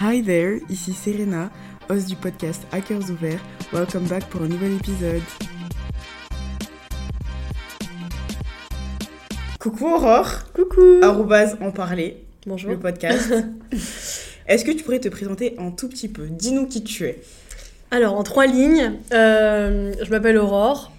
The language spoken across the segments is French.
Hi there, ici Serena, host du podcast Hackers Ouverts. Welcome back pour un nouvel épisode. Coucou Aurore. Coucou. Arrobase en parler, Bonjour. le podcast. Est-ce que tu pourrais te présenter un tout petit peu? Dis-nous qui tu es. Alors, en trois lignes, euh, je m'appelle Aurore.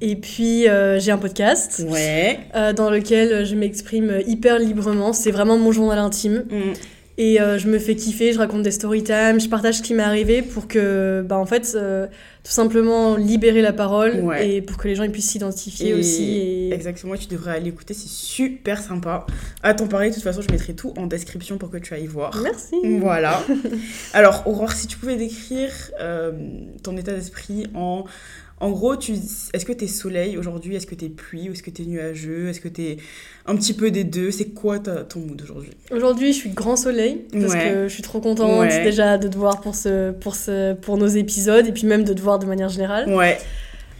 Et puis, euh, j'ai un podcast Ouais. euh, dans lequel je m'exprime hyper librement. C'est vraiment mon journal intime. Mm. Et euh, je me fais kiffer, je raconte des story time, je partage ce qui m'est arrivé pour que, bah, en fait, euh, tout simplement libérer la parole Ouais. et pour que les gens ils puissent s'identifier aussi. Et... Exactement, tu devrais aller écouter, c'est super sympa. À t'en parler, de toute façon, je mettrai tout en description pour que tu ailles voir. Merci. Voilà. Alors, Aurore, si tu pouvais décrire euh, ton état d'esprit en. En gros, tu, est-ce que t'es soleil aujourd'hui? Est-ce que t'es pluie? Ou est-ce que t'es nuageux? Est-ce que t'es un petit peu des deux? C'est quoi ta- ton mood aujourd'hui? Aujourd'hui, je suis grand soleil parce Ouais. que je suis trop contente Ouais. déjà de te voir pour, ce, pour, ce, pour nos épisodes et puis même de te voir de manière générale. Ouais.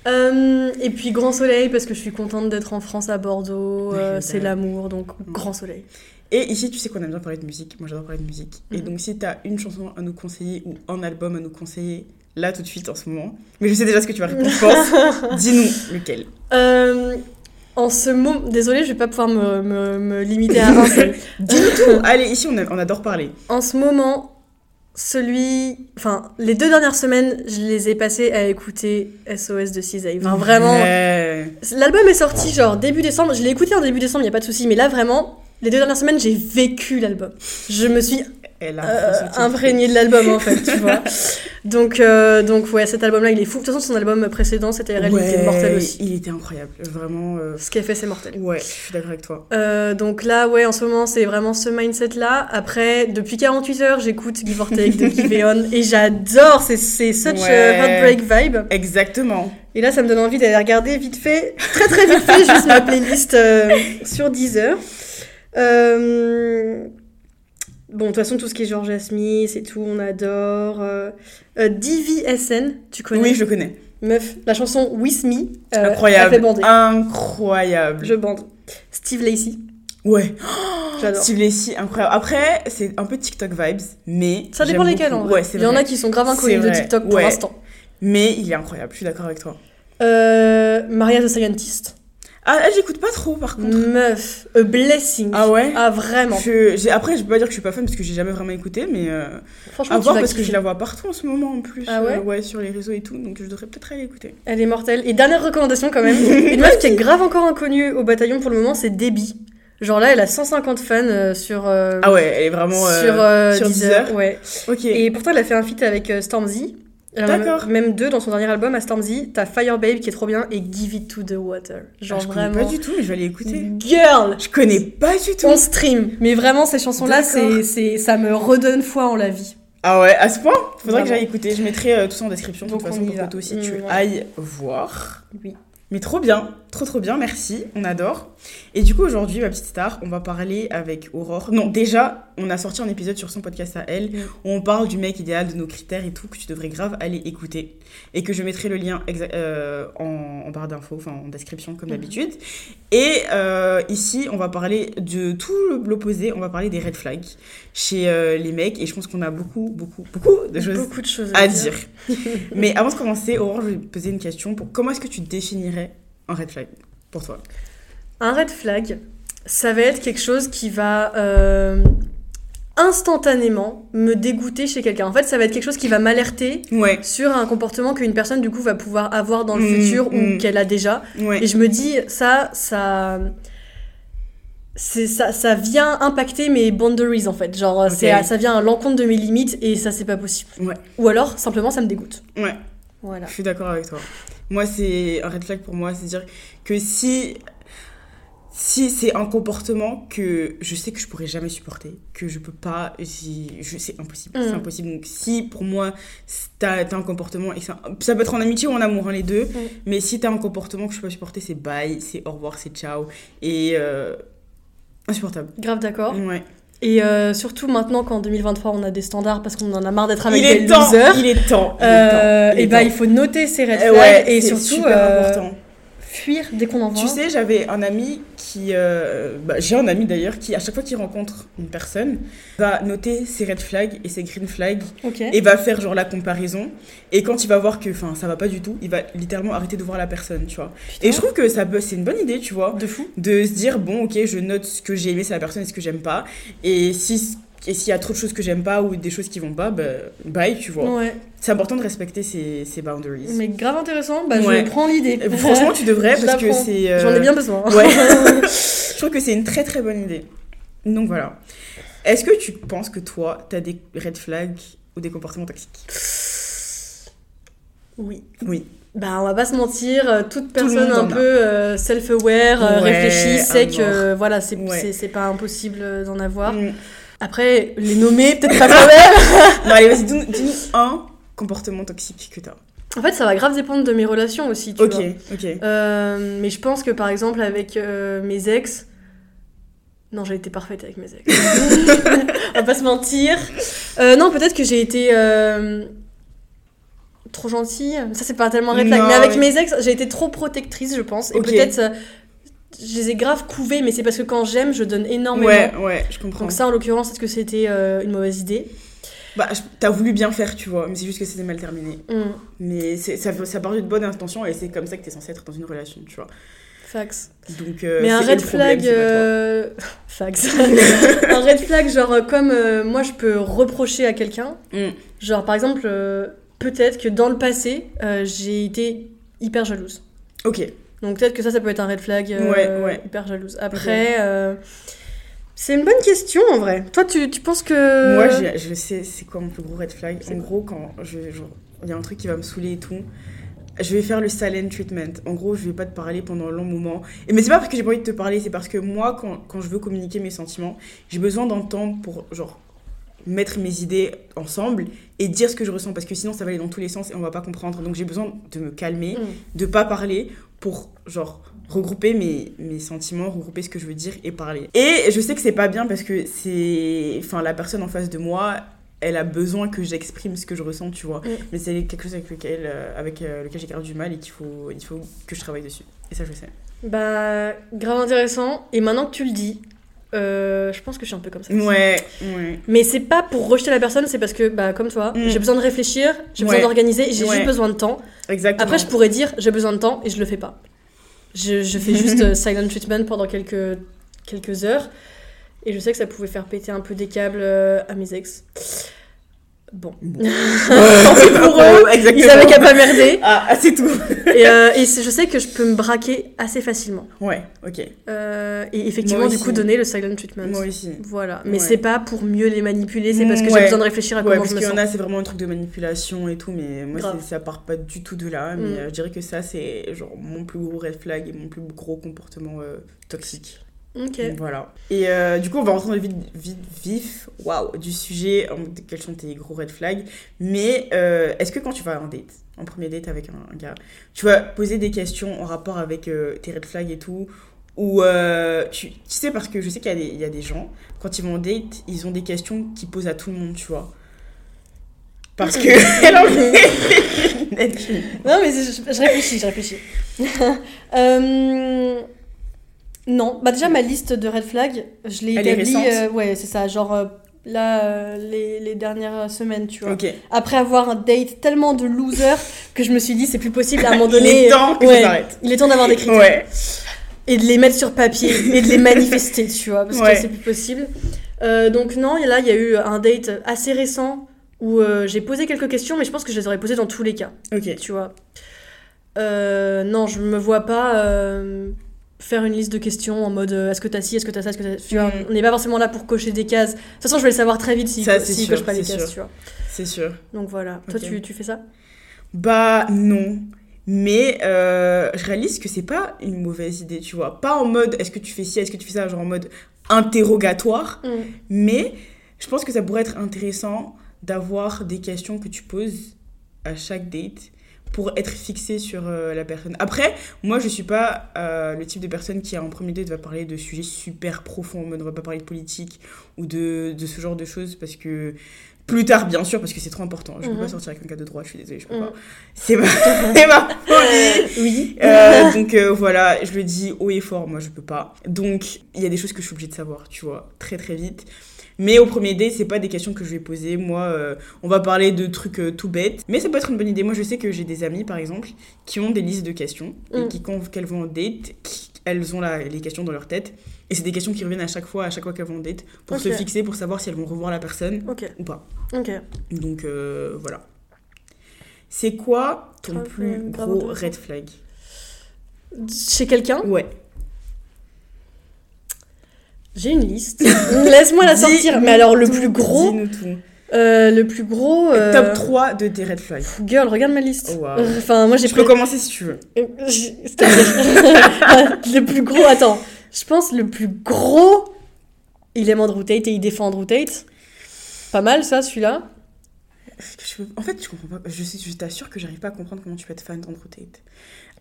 Euh, et puis grand soleil parce que je suis contente d'être en France à Bordeaux, euh, c'est l'amour, donc grand soleil. Et ici, tu sais qu'on aime bien parler de musique. Moi, j'adore parler de musique. Et Mhm. donc, si t'as une chanson à nous conseiller ou un album à nous conseiller, là, tout de suite, en ce moment. Mais je sais déjà ce que tu vas répondre, je pense. Dis-nous lequel. Euh, en ce moment, désolée, je vais pas pouvoir me, me, me limiter à un seul. Dis-nous tout Allez, ici, on, a- on adore parler. En ce moment, celui. Enfin, les deux dernières semaines, je les ai passées à écouter SOS de Cisei. Enfin, vraiment. Ouais. L'album est sorti genre début décembre. Je l'ai écouté en début décembre, il y a pas de souci. Mais là, vraiment, les deux dernières semaines, j'ai vécu l'album. Je me suis Elle a euh, imprégnée de l'album en fait, tu vois. Donc, euh, donc ouais, cet album-là, il est fou. De toute façon, son album précédent, c'était RL, il était Ouais, mortel aussi. Il était incroyable. Vraiment. euh, Ce qu'il a fait, c'est mortel. Ouais, je suis d'accord avec toi. Euh, donc là, ouais, en ce moment, c'est vraiment ce mindset-là. Après, depuis 48 heures, j'écoute Give or Take de Giveon et j'adore, c'est, such Ouais. a heartbreak vibe. Exactement. Et là, ça me donne envie d'aller regarder vite fait, très très vite fait, juste ma playlist euh, sur Deezer. Euh... Bon, de toute façon, tout ce qui est Georgia Smith et tout, on adore. Euh, euh, DVSN, tu connais? Oui, je connais. Meuf, la chanson With Me, euh, elle fait Incroyable. Incroyable. Je bande. Steve Lacey, Ouais. j'adore. Steve Lacy, incroyable. Après, c'est un peu TikTok vibes, mais. Ça dépend lesquels en vrai. Ouais, Il y en a qui sont grave inconnus de. TikTok pour l'instant. Mais il est incroyable, je suis d'accord avec toi. Maria the Scientist. Ah, là, j'écoute pas trop par contre. Meuf, a blessing. Ah ouais Ah vraiment. Je- Après, je peux pas dire que je suis pas fan parce que j'ai jamais vraiment écouté, mais euh, Franchement, à voir parce que je la vois partout en ce moment en plus. Ah ouais euh, sur les réseaux et tout, donc je devrais peut-être aller écouter. Elle est mortelle. Et dernière recommandation quand même. Une meuf qui est grave encore inconnue au bataillon pour le moment, c'est Debbie. Genre là, elle a 150 fans euh, sur, euh, Ah ouais, elle est vraiment. sur, sur Deezer. Deezer. Ouais. Ok. Et pourtant, elle a fait un feat avec Stormzy. A D'accord. Même deux dans son dernier album à Stormzy. T'as Fire Babe qui est trop bien et Give It to the Water. Genre Ah, je connais vraiment. pas du tout, mais je vais aller écouter. Girl! Je connais pas du tout. On stream. Mais vraiment, ces chansons-là, c'est, ça me redonne foi en la vie. Ah ouais, à ce point? Faudrait que j'aille écouter. Je mettrai euh, tout ça en description de toute on façon pour que toi aussi tu Mm, ouais. ailles voir. Oui. Mais trop bien, trop trop bien, merci, on adore. Et du coup aujourd'hui, ma petite star, on va parler avec Aurore. Non, déjà, on a sorti un épisode sur son podcast à elle, Mm. où on parle du mec idéal, de nos critères et tout, que tu devrais grave aller écouter. Et que je mettrai le lien euh, en, en barre d'infos, enfin en description comme Mhm. d'habitude. Et euh, ici, on va parler de tout l'opposé, on va parler des red flags chez euh, les mecs. Et je pense qu'on a beaucoup, beaucoup, beaucoup de choses Beaucoup de choses à dire. Mais avant de commencer, Aurore, je vais te poser une question. Pour comment est-ce que tu définirais un red flag pour toi Un red flag, ça va être quelque chose qui va euh, instantanément me dégoûter chez quelqu'un. En fait, ça va être quelque chose qui va m'alerter Ouais, sur un comportement qu'une personne du coup va pouvoir avoir dans le Mm, futur mm. ou qu'elle a déjà. ouais. Et je me dis, ça, ça. C'est ça, ça vient impacter mes boundaries en fait. Genre, c'est, ça vient à l'encontre de mes limites et ça, c'est pas possible. Ouais. Ou alors, simplement, ça me dégoûte. Ouais, Voilà. je suis d'accord avec toi. Moi, c'est un red flag pour moi, c'est dire que si si c'est un comportement que je sais que je pourrais jamais supporter, que je peux pas, si, je, c'est impossible, Mm. c'est impossible. Donc si pour moi t'as t'as un comportement et ça, ça peut être en amitié ou en amour, hein, les deux, Mm. mais si t'as un comportement que je peux pas supporter, c'est bye, c'est au revoir, c'est ciao et euh, insupportable. Grave d'accord. Ouais. Et euh, surtout maintenant qu'en 2023 on a des standards parce qu'on en a marre d'être avec il des est temps, losers. il est temps. il est Euh, temps, il est et bah temps. il faut noter ces red flags ouais, et surtout super euh, important. Fuir dès qu'on en voit. Tu sais, j'avais un ami qui euh, bah, J'ai un ami d'ailleurs qui, à chaque fois qu'il rencontre une personne, va noter ses red flags et ses green flags et va faire genre la comparaison. Et quand il va voir que enfin, ça va pas du tout, il va littéralement arrêter de voir la personne, tu vois. Putain. Et je trouve que ça c'est une bonne idée, tu vois, De fou. de se dire bon, ok, je note ce que j'ai aimé c'est la personne et ce que j'aime pas. Et si. Et s'il y a trop de choses que j'aime pas ou des choses qui vont pas, bah, bye, tu vois. Ouais. C'est important de respecter ses, ses boundaries. Mais grave intéressant. Bah, Ouais. je prends l'idée. Et Franchement, tu devrais Je parce que c'est. euh, J'en ai bien besoin. Ouais. je trouve que c'est une très très bonne idée. Donc voilà. Est-ce que tu penses que toi, t'as des red flags ou des comportements toxiques? Oui. Oui. Bah, on va pas se mentir, euh, toute personne un peu euh, self-aware, euh, Ouais, réfléchie, sait que euh, voilà, c'est Ouais. pas impossible euh, d'en avoir. Mm. Après, les nommer, peut-être pas quand même. Non, allez, vas-y, dis-nous un comportement toxique que t'as. En fait, ça va grave dépendre de mes relations aussi, tu Ok, vois. ok. Euh, mais je pense que par exemple, avec euh, mes ex. Non, j'ai été parfaite avec mes ex. on va pas se mentir. Euh, non, peut-être que j'ai été. euh, Trop gentille, ça c'est pas tellement un red flag, Non, mais avec mes ex, j'ai été trop protectrice, je pense. Et peut-être, euh, je les ai grave couvés, mais c'est parce que quand j'aime, je donne énormément. Ouais, ouais, je comprends. Donc ça, en l'occurrence, est-ce que c'était euh, une mauvaise idée? Bah, t'as voulu bien faire, tu vois, mais c'est juste que c'était mal terminé. Hmm, Mais ça, ça part de bonnes intentions et c'est comme ça que t'es censé être dans une relation, tu vois. Fax. Donc, euh, Mais un red problème, flag. euh, Fax. un red flag, genre, comme moi je peux reprocher à quelqu'un. Mm. Genre, par exemple, peut-être que dans le passé, j'ai été hyper jalouse. Ok. Donc, peut-être que ça, ça peut être un red flag. euh, Ouais, ouais. Hyper jalouse. Après. euh, C'est une bonne question en vrai. Toi, tu, tu penses que. Moi, je sais c'est quoi mon plus gros red flag? En gros, quand il y a un truc qui va me saouler et tout, je vais faire le silent treatment. En gros, je vais pas te parler pendant un long moment. Et, mais c'est pas parce que j'ai pas envie de te parler, c'est parce que moi, quand, quand je veux communiquer mes sentiments, j'ai besoin d'un temps pour, genre, mettre mes idées ensemble et dire ce que je ressens parce que sinon ça va aller dans tous les sens et on va pas comprendre. Donc j'ai besoin de me calmer, Mm. de pas parler pour genre regrouper mes, mes sentiments, regrouper ce que je veux dire et parler. Et je sais que c'est pas bien parce que c'est enfin la personne en face de moi, elle a besoin que j'exprime ce que je ressens, tu vois. Mm. Mais c'est quelque chose avec lequel euh, avec euh, lequel j'ai grave du mal et qu'il faut il faut que je travaille dessus. Et ça je sais. Bah, grave intéressant. Et maintenant que tu le dis, euh, je pense que je suis un peu comme ça. Ouais, ouais. Mais c'est pas pour rejeter la personne, c'est parce que, bah, comme toi, Mm. j'ai besoin de réfléchir, j'ai besoin d'organiser, j'ai Ouais. juste besoin de temps. Exactement. Après, je pourrais dire j'ai besoin de temps et je le fais pas. Je, je fais juste euh, silent treatment pendant quelques, quelques heures. Et je sais que ça pouvait faire péter un peu des câbles euh, à mes ex. Bon. Bon. Tant pis pour eux, Exactement. ils avaient qu'à pas merder. Ah, ah, c'est tout. Et, euh, et je sais que je peux me braquer assez facilement. Ouais, ok. Euh, et effectivement, du coup, donner le silent treatment. Moi aussi. Voilà. Mais Ouais. c'est pas pour mieux les manipuler, c'est parce que Ouais. j'ai besoin de réfléchir à Ouais, comment parce je me qu'il y sens. en a, c'est vraiment un truc de manipulation et tout, mais moi, ça part pas du tout de là. Mais Mm. euh, je dirais que ça, c'est genre mon plus gros red flag et mon plus gros comportement euh, toxique. Ok. Voilà. Et euh, du coup, on va rentrer dans le vif, waouh, du sujet, en quels sont tes gros red flags. Mais euh, est-ce que quand tu vas un date, en premier date avec un, un gars, tu vas poser des questions en rapport avec euh, tes red flags et tout? Ou tu, tu sais, parce que je sais qu'il y, a des- il y a des gens, quand ils vont en date, ils ont des questions qu'ils posent à tout le monde, tu vois. Parce que. Non, mais je, je réfléchis, je réfléchis. Euh, Non, bah déjà ma liste de red flags, je l'ai établie. euh, ouais, c'est ça, genre euh, là, euh, les, les dernières semaines, tu vois. Après avoir un date tellement de loser que je me suis dit, c'est plus possible à un moment Il donné. est temps que ouais, ça. Il est temps d'avoir des critères. Ouais. Et de les mettre sur papier et de les manifester, tu vois, parce Ouais. que c'est plus possible. Donc, non, là, il y a eu un date assez récent où j'ai posé quelques questions, mais je pense que je les aurais posées dans tous les cas. Ok. tu vois. Non, je me vois pas faire une liste de questions en mode euh, est-ce que t'as ci, est-ce que t'as ça, est-ce que t'as. Tu vois, Mm. on n'est pas forcément là pour cocher des cases. De toute façon, je vais le savoir très vite si, Ça, si sûr, coche pas les c'est cases, sûr. tu vois. C'est sûr. Donc voilà. Toi, tu, tu fais ça? Bah non. Mais euh, je réalise que c'est pas une mauvaise idée, tu vois. Pas en mode est-ce que tu fais ci, est-ce que tu fais ça, genre en mode interrogatoire. Mais je pense que ça pourrait être intéressant d'avoir des questions que tu poses à chaque date pour être fixé sur euh, la personne. Après, moi, je suis pas euh, le type de personne qui, en premier date, va parler de sujets super profonds, on va pas parler de politique ou de, de ce genre de choses parce que Plus tard, bien sûr, parce que c'est trop important. Je peux Mhm. pas sortir avec un gars de droite, je suis désolée, je peux Mhm. pas. C'est ma, folie. Oui. Euh, donc voilà, je le dis haut et fort, moi je peux pas. Donc il y a des choses que je suis obligée de savoir, tu vois, très très vite. Mais au premier date, c'est pas des questions que je vais poser. Moi, euh, on va parler de trucs euh, tout bêtes. Mais ça peut être une bonne idée. Moi, je sais que j'ai des amis, par exemple, qui ont des listes de questions. Et Mm. qui, quand elles vont en date, qui- elles ont la- les questions dans leur tête. Et c'est des questions qui reviennent à chaque fois, à chaque fois qu'elles vont en date, pour se fixer, pour savoir si elles vont revoir la personne ou pas. Donc euh, voilà. C'est quoi ton plus gros red flag? Chez quelqu'un, Ouais. J'ai une liste. Laisse-moi la sortir. Mais alors, le Dis-nous plus gros, euh, le plus gros. euh, Top 3 de tes red flags. Girl, regarde ma liste. Oh, wow. Euh, Enfin, moi j'ai Je peux pris. commencer si tu veux. Euh, le plus gros. Attends. Je pense le plus gros. Il aime Andrew Tate et il défend Andrew Tate. Pas mal ça, celui-là. Je En fait, je comprends pas. Je, je t'assure que j'arrive pas à comprendre comment tu peux être fan d'Andrew Tate.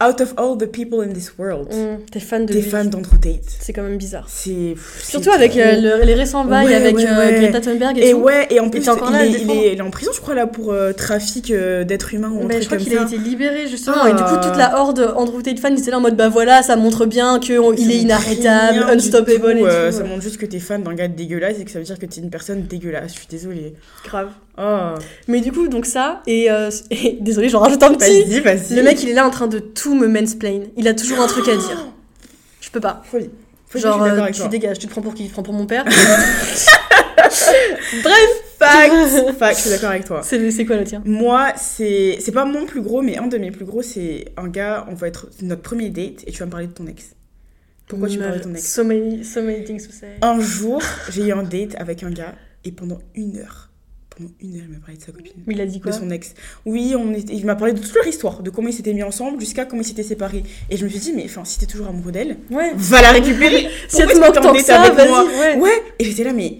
Out of all the people in this world, Mm, T'es fan de t'es fan d'Andrew Tate. C'est quand même bizarre. C'est. Surtout avec euh, le- les récents bails Ouais, avec ouais, euh, ouais. Greta Thunberg et, Et tout. ouais, et en plus, il, là est, il, est, il est en prison, je crois, là, pour euh, trafic euh, d'êtres humains ou un truc je crois qu'il a été libéré justement Ah. et du coup toute la horde Andrew Tate fan ils étaient là en mode bah voilà ça montre bien qu'il est inarrêtable, unstoppable tout, et tout. euh, Ça montre juste que t'es fan d'un gars dégueulasse et que ça veut dire que t'es une personne dégueulasse. Je suis désolée. Grave. Oh. Mais du coup donc ça et, euh, et désolé j'en rajoute un petit. Vas-y, vas-y. Le mec il est là en train de tout me mansplain. Il a toujours un truc à dire. Je peux pas. Folie. Folie, Genre je suis d'accord euh, tu toi. dégages, tu te prends pour qui? Tu te prends pour mon père? Fact, fact, je suis d'accord avec toi. C'est c'est quoi le tien? Moi, c'est c'est pas mon plus gros, mais un de mes plus gros, c'est un gars, on va être notre premier date et tu vas me parler de ton ex. Pourquoi tu me parles de ton ex? So many, so many things to say. Un jour, j'ai eu un date avec un gars et pendant une heure, pendant une heure, il m'a parlé de sa copine. Mais il a dit De quoi son ex. Oui, on était, il m'a parlé de toute leur histoire, de comment ils s'étaient mis ensemble jusqu'à comment ils s'étaient séparés. Et je me suis dit, mais enfin, si t'es toujours amoureux d'elle, Ouais. va la récupérer. Si elle te manque t'es tant que ça, avec moi vas-y, ouais. Ouais, et j'étais là, mais.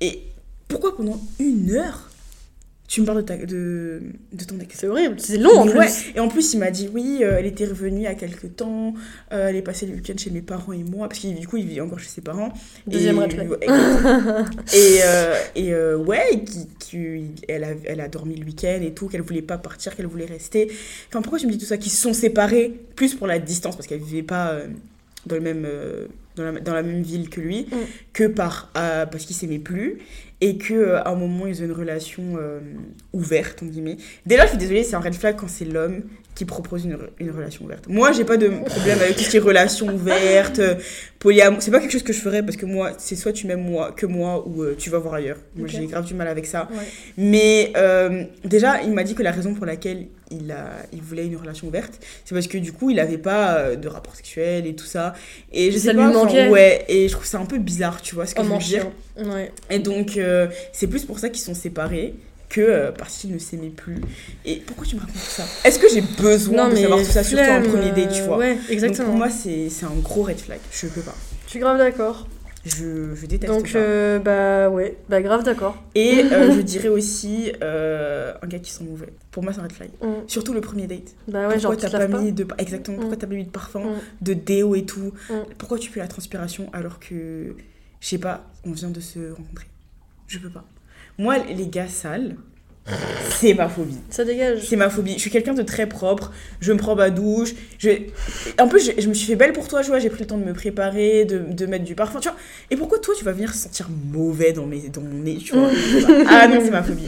Et pourquoi pendant une heure tu me parles de, ta, de, de ton ex C'est horrible, c'est long en plus. ouais. Et en plus, il m'a dit oui, euh, elle était revenue il y a quelques temps, euh, elle est passée le week-end chez mes parents et moi, parce que du coup, il vit encore chez ses parents. Deuxième et, red flag. exactement. et euh, et euh, ouais, qui, qui- elle, a, elle a dormi le week-end et tout, qu'elle voulait pas partir, qu'elle voulait rester. Enfin, pourquoi tu me dis tout ça Qu'ils se sont séparés, plus pour la distance, parce qu'elle vivait pas dans, le même, dans, la, dans la même ville que lui, Mm. que par, euh, parce qu'ils s'aimaient plus. Et que euh, à un moment ils ont une relation euh, ouverte entre guillemets. Déjà je suis désolée c'est un red flag quand c'est l'homme qui propose une, une relation ouverte. Moi j'ai pas de problème avec tout ce qui est relation ouverte, euh, polyamour. C'est pas quelque chose que je ferais parce que moi c'est soit tu m'aimes moi que moi ou euh, tu vas voir ailleurs. Moi j'ai grave du mal avec ça. Ouais. Mais euh, déjà, il m'a dit que la raison pour laquelle il, a, il voulait une relation ouverte, c'est parce que du coup, il avait pas de rapport sexuel et tout ça. Et je Ça sais lui pas, manquait. Ouais, et je trouve ça un peu bizarre, tu vois ce que Oh je veux dire. Ouais. Et donc, euh, c'est plus pour ça qu'ils sont séparés que euh, parce qu'ils ne s'aimaient plus. Et pourquoi tu me racontes tout ça? Est-ce que j'ai besoin de savoir tout ça, surtout en premier date, tu euh, vois? Ouais, Donc exactement. pour moi, c'est c'est un gros red flag. Je peux pas. Je suis grave d'accord. Je, je déteste Donc, ça. euh, bah ouais, bah grave d'accord. Et euh, je dirais aussi euh, un gars qui sent mauvais. Pour moi, c'est un red flag. Mm. Surtout le premier date. Bah ouais, genre pourquoi tu t'as pas, laves pas mis de exactement pourquoi Mm. t'as pas mis de parfum, Mm. de déo et tout Mm. Pourquoi tu pues la transpiration alors que je sais pas, on vient de se rencontrer? Je peux pas. Moi, les gars sales, c'est ma phobie. Ça dégage. C'est ma phobie. Je suis quelqu'un de très propre. Je me prends ma douche. Je... En plus, je, je me suis fait belle pour toi, tu vois. J'ai pris le temps de me préparer, de, de mettre du parfum, tu vois. Et pourquoi toi, tu vas venir sentir mauvais dans, mes, dans mon nez, tu vois? Je. Ah non, c'est ma phobie.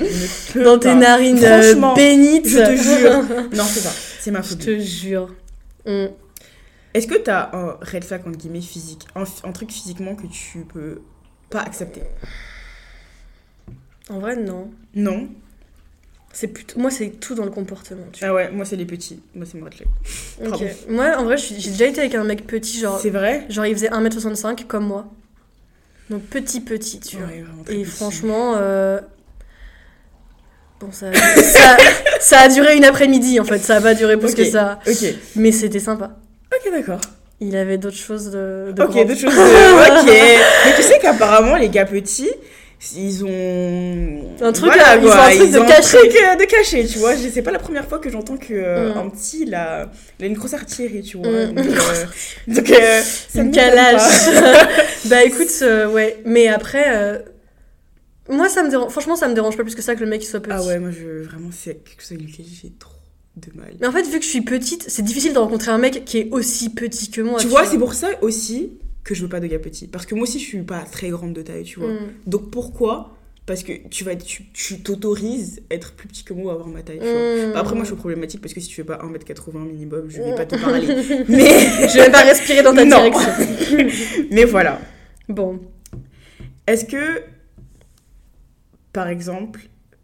Je Dans tes pas. narines euh, Franchement, bénites. Je te jure. Non, c'est pas. C'est ma Je phobie. te jure. Mm. Est-ce que t'as un red flag entre guillemets physique un, un truc physiquement que tu peux pas accepter? En vrai, non. Non C'est plutôt... Moi, c'est tout dans le comportement. Tu vois. Ah ouais, moi c'est les petits. Moi c'est flag. Ok. Moi, en vrai, j'ai déjà été avec un mec petit, genre, C'est vrai? Genre il faisait 1m65 comme moi. Donc petit, petit, tu vois. Ouais, Et petit. franchement, euh, bon, ça, ça, ça a duré une après-midi en fait, ça a pas duré plus que ça. Ok, Mais c'était sympa. ok, d'accord. Il avait d'autres choses de, de Ok, d'autres choses. de- ok. Mais tu sais qu'apparemment, les gars petits, ils ont. Un truc Voilà, à- ils quoi, ont un truc de ont caché. truc, euh, de caché, tu vois. C'est pas la première fois que j'entends que euh, Mm. un petit, il a, il a une grosse artillerie, tu vois. Mm. Donc, euh, donc, euh, ça Une calage. bah écoute, euh, ouais. Mais après, euh, Moi, ça me dérange. Franchement, ça me dérange pas plus que ça que le mec il soit petit. Ah ouais, moi, je, vraiment, c'est quelque chose avec lequel j'ai trop de mal. Mais en fait, vu que je suis petite, c'est difficile de rencontrer un mec qui est aussi petit que moi. tu vois, c'est pour ça aussi que je veux pas de gars petits. Parce que moi aussi, je suis pas très grande de taille, tu vois. Mm. Donc pourquoi? Parce que tu vas, tu, t'autorises à être plus petit que moi, à avoir ma taille, tu vois. Mm. Bah, après, moi, je suis problématique parce que si tu fais pas 1m80 minimum, je vais pas te parler. Mais, Je vais pas respirer dans ta Non. direction. mais voilà. Bon. Est-ce que, par exemple,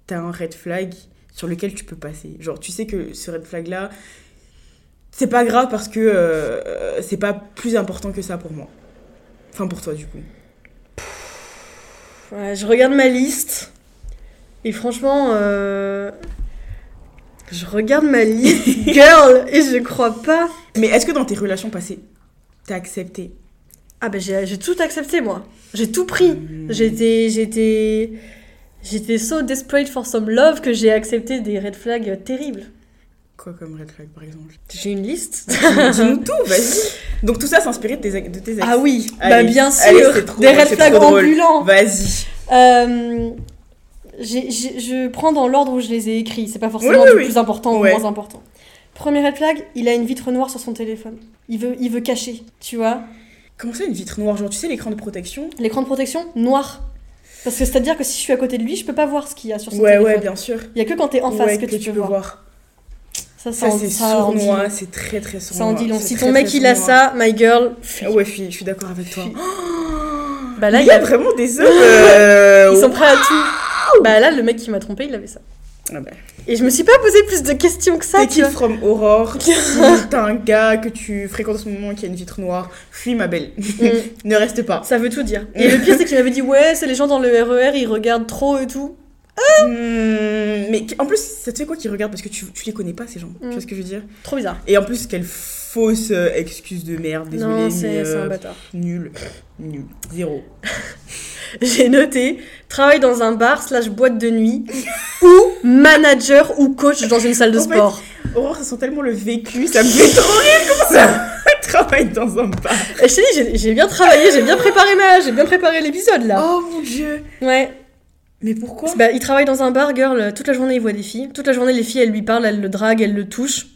t'as un red flag sur lequel tu peux passer? Genre, tu sais que ce red flag-là, c'est pas grave parce que euh, c'est pas plus important que ça pour moi. Enfin, pour toi, du coup. Ouais, je regarde ma liste. Et franchement, euh, je regarde ma liste, girl, et je crois pas. Mais est-ce que dans tes relations passées, t'as accepté? Ah bah j'ai tout accepté moi. J'ai tout pris. J'étais j'étais j'étais so desperate for some love que j'ai accepté des red flags terribles. Quoi comme red flag, par exemple J'ai une liste. Dis-nous tout, vas-y. Donc tout ça, inspiré de tes, de tes ex Ah oui, bah bien sûr, allez, c'est trop- des red flags ambulants. Vas-y. Euh, je prends dans l'ordre où je les ai écrits. C'est pas forcément Oui, oui, du oui. plus important Ouais. au moins important. Premier red flag, il a une vitre noire sur son téléphone. Il veut, il veut cacher, tu vois. Comment ça, une vitre noire? Genre, tu sais, l'écran de protection? L'écran de protection, noir. Parce que c'est-à-dire que si je suis à côté de lui, je peux pas voir ce qu'il y a sur son Ouais, téléphone. ouais, bien sûr. Il y a que quand t'es en face Ouais, que, tu peux voir. Ça, ça, Ça, c'est sournois, c'est très très sournois. Ça en dit long. Si ton mec il a ça, my girl, fuis. Ah ouais, je suis, je suis d'accord avec toi. Oh, Bah là, il y a a- vraiment des hommes. euh, Ils sont prêts à tout. Bah là, le mec qui m'a trompé, il avait ça. Ah bah. Et je me suis pas posé plus de questions que ça, T'es qui from Aurore Si t'as un gars que tu fréquentes en ce moment qui a une vitre noire, fuis ma belle. Mm. ne reste pas. Ça veut tout dire. Et le pire, c'est qu'il m'avait dit, ouais, c'est les gens dans le RER, ils regardent trop et tout. Hmm, mais en plus, ça te fait quoi qu'ils regardent Parce que tu, tu les connais pas, ces gens? Tu vois ce que je veux dire? Trop bizarre. Et en plus, quelle fausse euh, excuse de merde. Désolée, c'est c'est un euh, bâtard. nul. Nul. Zéro. J'ai noté, travaille dans un bar slash boîte de nuit, ou manager ou coach dans une salle de En fait, sport. Aurore, ça sent tellement le vécu, ça me fait trop rire comme ça. Travaille dans un bar? Et je t'ai dit, j'ai- j'ai bien travaillé, j'ai bien préparé ma, j'ai bien préparé l'épisode là. Oh mon dieu. Ouais. Mais pourquoi Bah, il travaille dans un bar, girl. Toute la journée, il voit des filles. Toute la journée, les filles, elles lui parlent, elles le draguent, elles le touchent.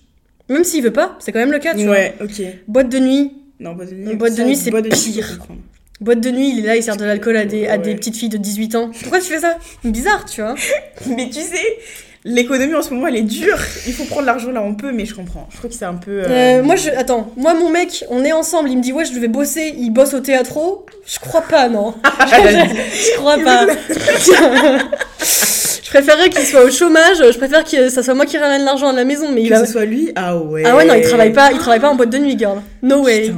Même s'il veut pas, c'est quand même le cas, tu vois. Ouais, ok. Boîte de nuit. Non, boîte de nuit. Boîte de ça, nuit, c'est de nuit, pire. Boîte de nuit, il est là, il sert de l'alcool à des, à des petites filles de 18 ans. Pourquoi tu fais ça? Bizarre, tu vois. Mais tu sais, l'économie en ce moment, elle est dure. Il faut prendre l'argent là, on peut, mais je comprends. Je trouve que c'est un peu. euh, Euh, moi, je. Attends, moi, mon mec, on est ensemble, il me dit, ouais, je vais bosser, il bosse au théâtre. Je crois pas, non. je crois pas. je préférerais qu'il soit au chômage, je préfère que ça soit moi qui ramène l'argent à la maison, mais il Que va. ce soit lui, ah ouais. Ah ouais, non, il travaille pas, il travaille pas en boîte de nuit, girl. No way. Putain.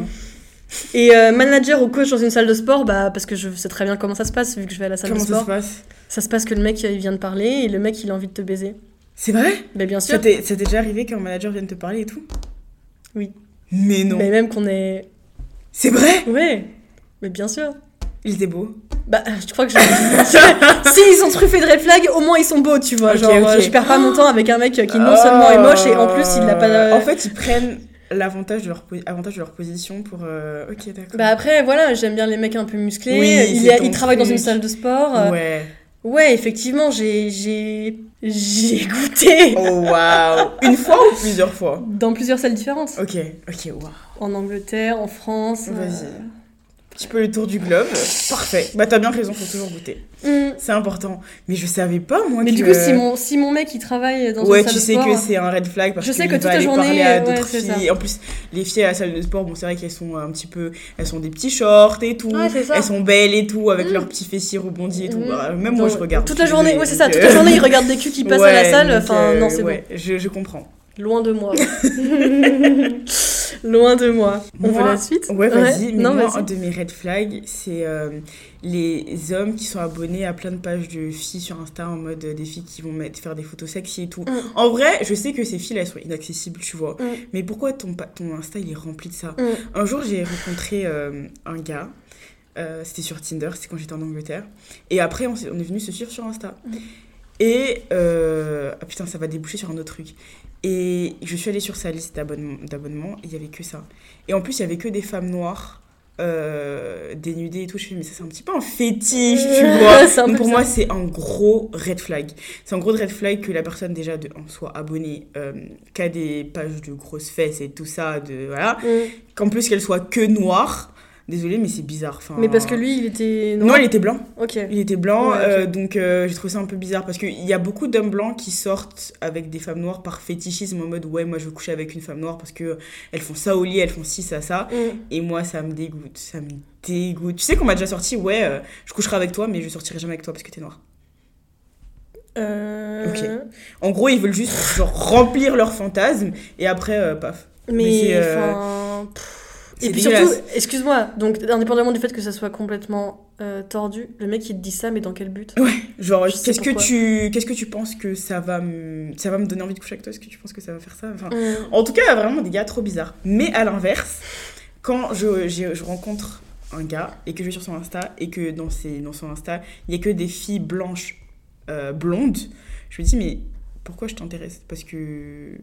Et euh, manager ou coach dans une salle de sport, bah parce que je sais très bien comment ça se passe vu que je vais à la salle Comment de ça se sport. passe? Ça se passe que le mec il vient de parler et le mec il a envie de te baiser. C'est vrai? Bah bien sûr. ça t'est déjà arrivé qu'un manager vienne te parler et tout? Oui. Mais non. Mais même qu'on est. C'est vrai? Ouais. Mais bien sûr. Il était beau. Bah je crois que je. si ils sont truffés de red flag, au moins ils sont beaux, tu vois. Genre euh, je perds pas mon temps avec un mec qui non seulement est moche et en plus il n'a pas. Euh, En fait, ils prennent l'avantage de, leur avantage de leur position pour. euh, Ok, d'accord. Bah après voilà, j'aime bien les mecs un peu musclés. Oui, il, c'est est- ton il travaille dans une salle de sport. euh, Ouais. Ouais, effectivement, j'ai j'ai j'ai goûté Oh waouh Une fois ou plusieurs fois? Dans plusieurs salles différentes. Ok, ok, waouh. En Angleterre, en France. euh, Vas-y. Un petit peu le tour du globe. Parfait. Bah t'as bien raison, faut toujours goûter. Hmm. C'est important. Mais je savais pas moi Mais que... du coup, si mon, si mon mec il travaille dans Ouais, une salle tu de sais sport, que c'est un red flag parce Je sais qu'il que toute va la journée, parler à ouais, d'autres filles. En plus, les filles à la salle de sport, bon, c'est vrai qu'elles sont un petit peu. Elles sont des petits shorts et tout. Ouais. Elles sont belles et tout, avec Mm. leurs petits fessiers rebondis et tout. Mhm. Bah, même moi, je regarde. Toute la journée, ouais, c'est ça. Toute euh, la journée, il regarde des culs qui passent à la ouais, salle. Enfin, euh, non, c'est ouais, je, je comprends. bon. Loin de moi. Loin de moi. On Moi- veut la suite Ouais, vas-y. mais Non, moi, un de mes red flags, c'est euh, les hommes qui sont abonnés à plein de pages de filles sur Insta en mode euh, des filles qui vont mettre, faire des photos sexy et tout. Mm. En vrai, je sais que ces filles, elles sont inaccessibles, tu vois. Mm. Mais pourquoi ton, ton Insta, il est rempli de ça Mm. Un jour, j'ai rencontré euh, un gars. euh, c'était sur Tinder, c'était quand j'étais en Angleterre. Et après, on, on est venu se suivre sur Insta. Et. euh, ah putain, ça va déboucher sur un autre truc. Et je suis allée sur sa liste d'abonnement, d'abonnements, il y avait que ça. Et en plus, il y avait que des femmes noires euh, dénudés et tout, je fais, mais ça c'est un petit peu un fétiche, tu vois. Donc pour ça. moi, c'est un gros red flag. C'est un gros red flag que la personne déjà de, en soit abonnée euh, qu'à des pages de grosses fesses et tout ça, de voilà. Mm. Qu'en plus qu'elle soit que noire. Désolée, mais c'est bizarre. Enfin, Mais parce que lui, il était. Non, il était blanc. Ok. Il était blanc, Ouais, euh, donc euh, j'ai trouvé ça un peu bizarre parce qu'il y a beaucoup d'hommes blancs qui sortent avec des femmes noires par fétichisme en mode ouais, moi je veux coucher avec une femme noire parce que elles font ça au lit, elles font ci, ça, ça. Mm. Et moi ça me dégoûte, ça me dégoûte. Tu sais qu'on m'a déjà sorti, ouais, euh, je coucherai avec toi, mais je sortirai jamais avec toi parce que t'es noir. Euh, Ok. En gros, ils veulent juste genre remplir leur fantasme et après, euh, paf. Mais Mais Et puis surtout, excuse-moi, donc indépendamment du fait que ça soit complètement euh, tordu, le mec il te dit ça, mais dans quel but? Genre, Je sais qu'est-ce que tu, qu'est-ce que tu penses que ça va me, ça va me donner envie de coucher avec toi? Est-ce que tu penses que ça va faire ça? Enfin, Mm. En tout cas, y vraiment des gars trop bizarres. Mais à l'inverse, quand je, je rencontre un gars et que je vais sur son Insta et que dans, ses, dans son Insta, il n'y a que des filles blanches, euh, blondes, je me dis, mais pourquoi je t'intéresse? Parce que.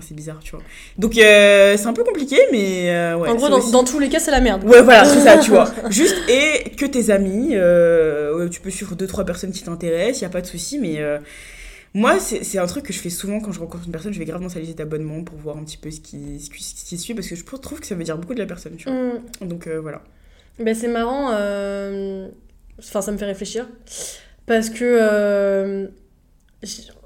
Enfin, c'est bizarre, tu vois. Donc, euh, c'est un peu compliqué, mais. euh, ouais, en gros, dans, aussi- dans tous les cas, c'est la merde. Ouais, voilà, c'est ça, tu vois. Juste, et que tes amis, euh, tu peux suivre deux, trois personnes qui t'intéressent, il a pas de souci, mais moi, c'est un truc que je fais souvent quand je rencontre une personne, je vais grave dans sa liste d'abonnements pour voir un petit peu ce qui, ce qui, ce qui suit, parce que je trouve que ça veut dire beaucoup de la personne, tu vois. Mm. Donc, voilà. Ben, c'est marrant, enfin ça me fait réfléchir, parce que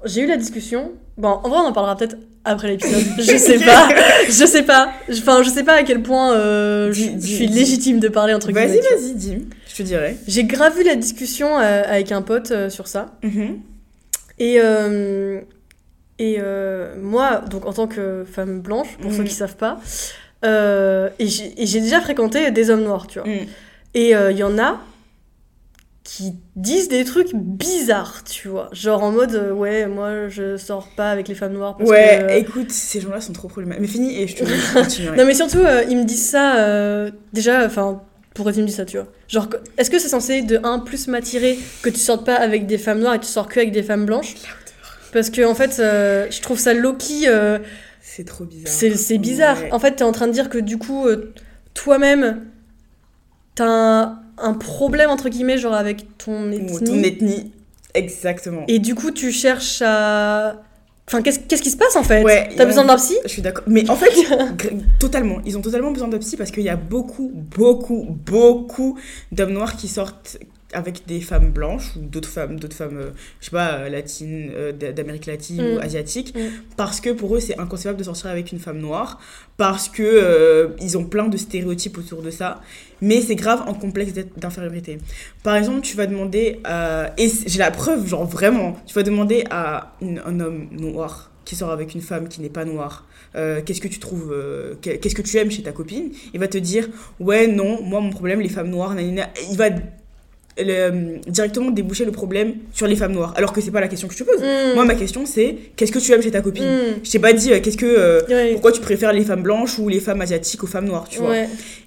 j'ai eu la discussion, bon en vrai on en parlera peut-être après l'épisode, je sais pas, je sais pas, enfin je sais pas à quel point euh, je, suis légitime de parler entre Vas-y, guillemets. vois. vas-y, dis, je te dirai. J'ai grave eu la discussion euh, avec un pote euh, sur ça, Mhm. et, et moi, donc en tant que femme blanche, pour ceux Mhm. qui savent pas, et j'ai et j'ai déjà fréquenté des hommes noirs, tu vois. Mm. Et il y en a qui disent des trucs bizarres, tu vois. Genre en mode, euh, ouais, moi je sors pas avec les femmes noires parce Ouais, que... euh, écoute, ces gens-là sont trop problématiques. Mais fini et je te laisse. Non mais surtout, euh, ils me disent ça, euh, déjà, enfin, pourquoi tu me dis ça, tu vois? Genre, est-ce que c'est censé, de un, plus m'attirer que tu sortes pas avec des femmes noires et tu sors que avec des femmes blanches? Parce que, en fait, euh, je trouve ça low-key, C'est trop bizarre. c'est bizarre. Ouais. En fait, t'es en train de dire que du coup, toi-même, t'as un, un problème, entre guillemets, genre avec ton Ou ethnie. ton ethnie, exactement. Et du coup, tu cherches à. Enfin, qu'est-ce qu'est-ce qui se passe en fait? Ouais, T'as besoin d'un psy? Je suis d'accord. Mais en fait, totalement. Ils ont totalement besoin de psy parce qu'il y a beaucoup, beaucoup, beaucoup d'hommes noirs qui sortent avec des femmes blanches ou d'autres femmes, d'autres femmes, euh, je sais pas, euh, latines, euh, d'Amérique latine Mm. ou asiatiques, Mm. parce que pour eux c'est inconcevable de sortir avec une femme noire, parce que euh, ils ont plein de stéréotypes autour de ça, mais c'est grave en complexe d'infériorité. Par exemple, tu vas demander, à- et j'ai la preuve, genre vraiment, tu vas demander à une- un homme noir qui sort avec une femme qui n'est pas noire, euh, qu'est-ce que tu trouves, euh, qu'est- qu'est-ce que tu aimes chez ta copine Il va te dire, ouais, non, moi mon problème, les femmes noires, nanana. il va le- directement déboucher le problème sur les femmes noires, alors que c'est pas la question que je te pose. Mm. Moi, ma question c'est, qu'est-ce que tu aimes chez ta copine Mm. Je t'ai pas dit, euh, qu'est-ce que, euh, pourquoi tu préfères les femmes blanches ou les femmes asiatiques aux femmes noires, tu vois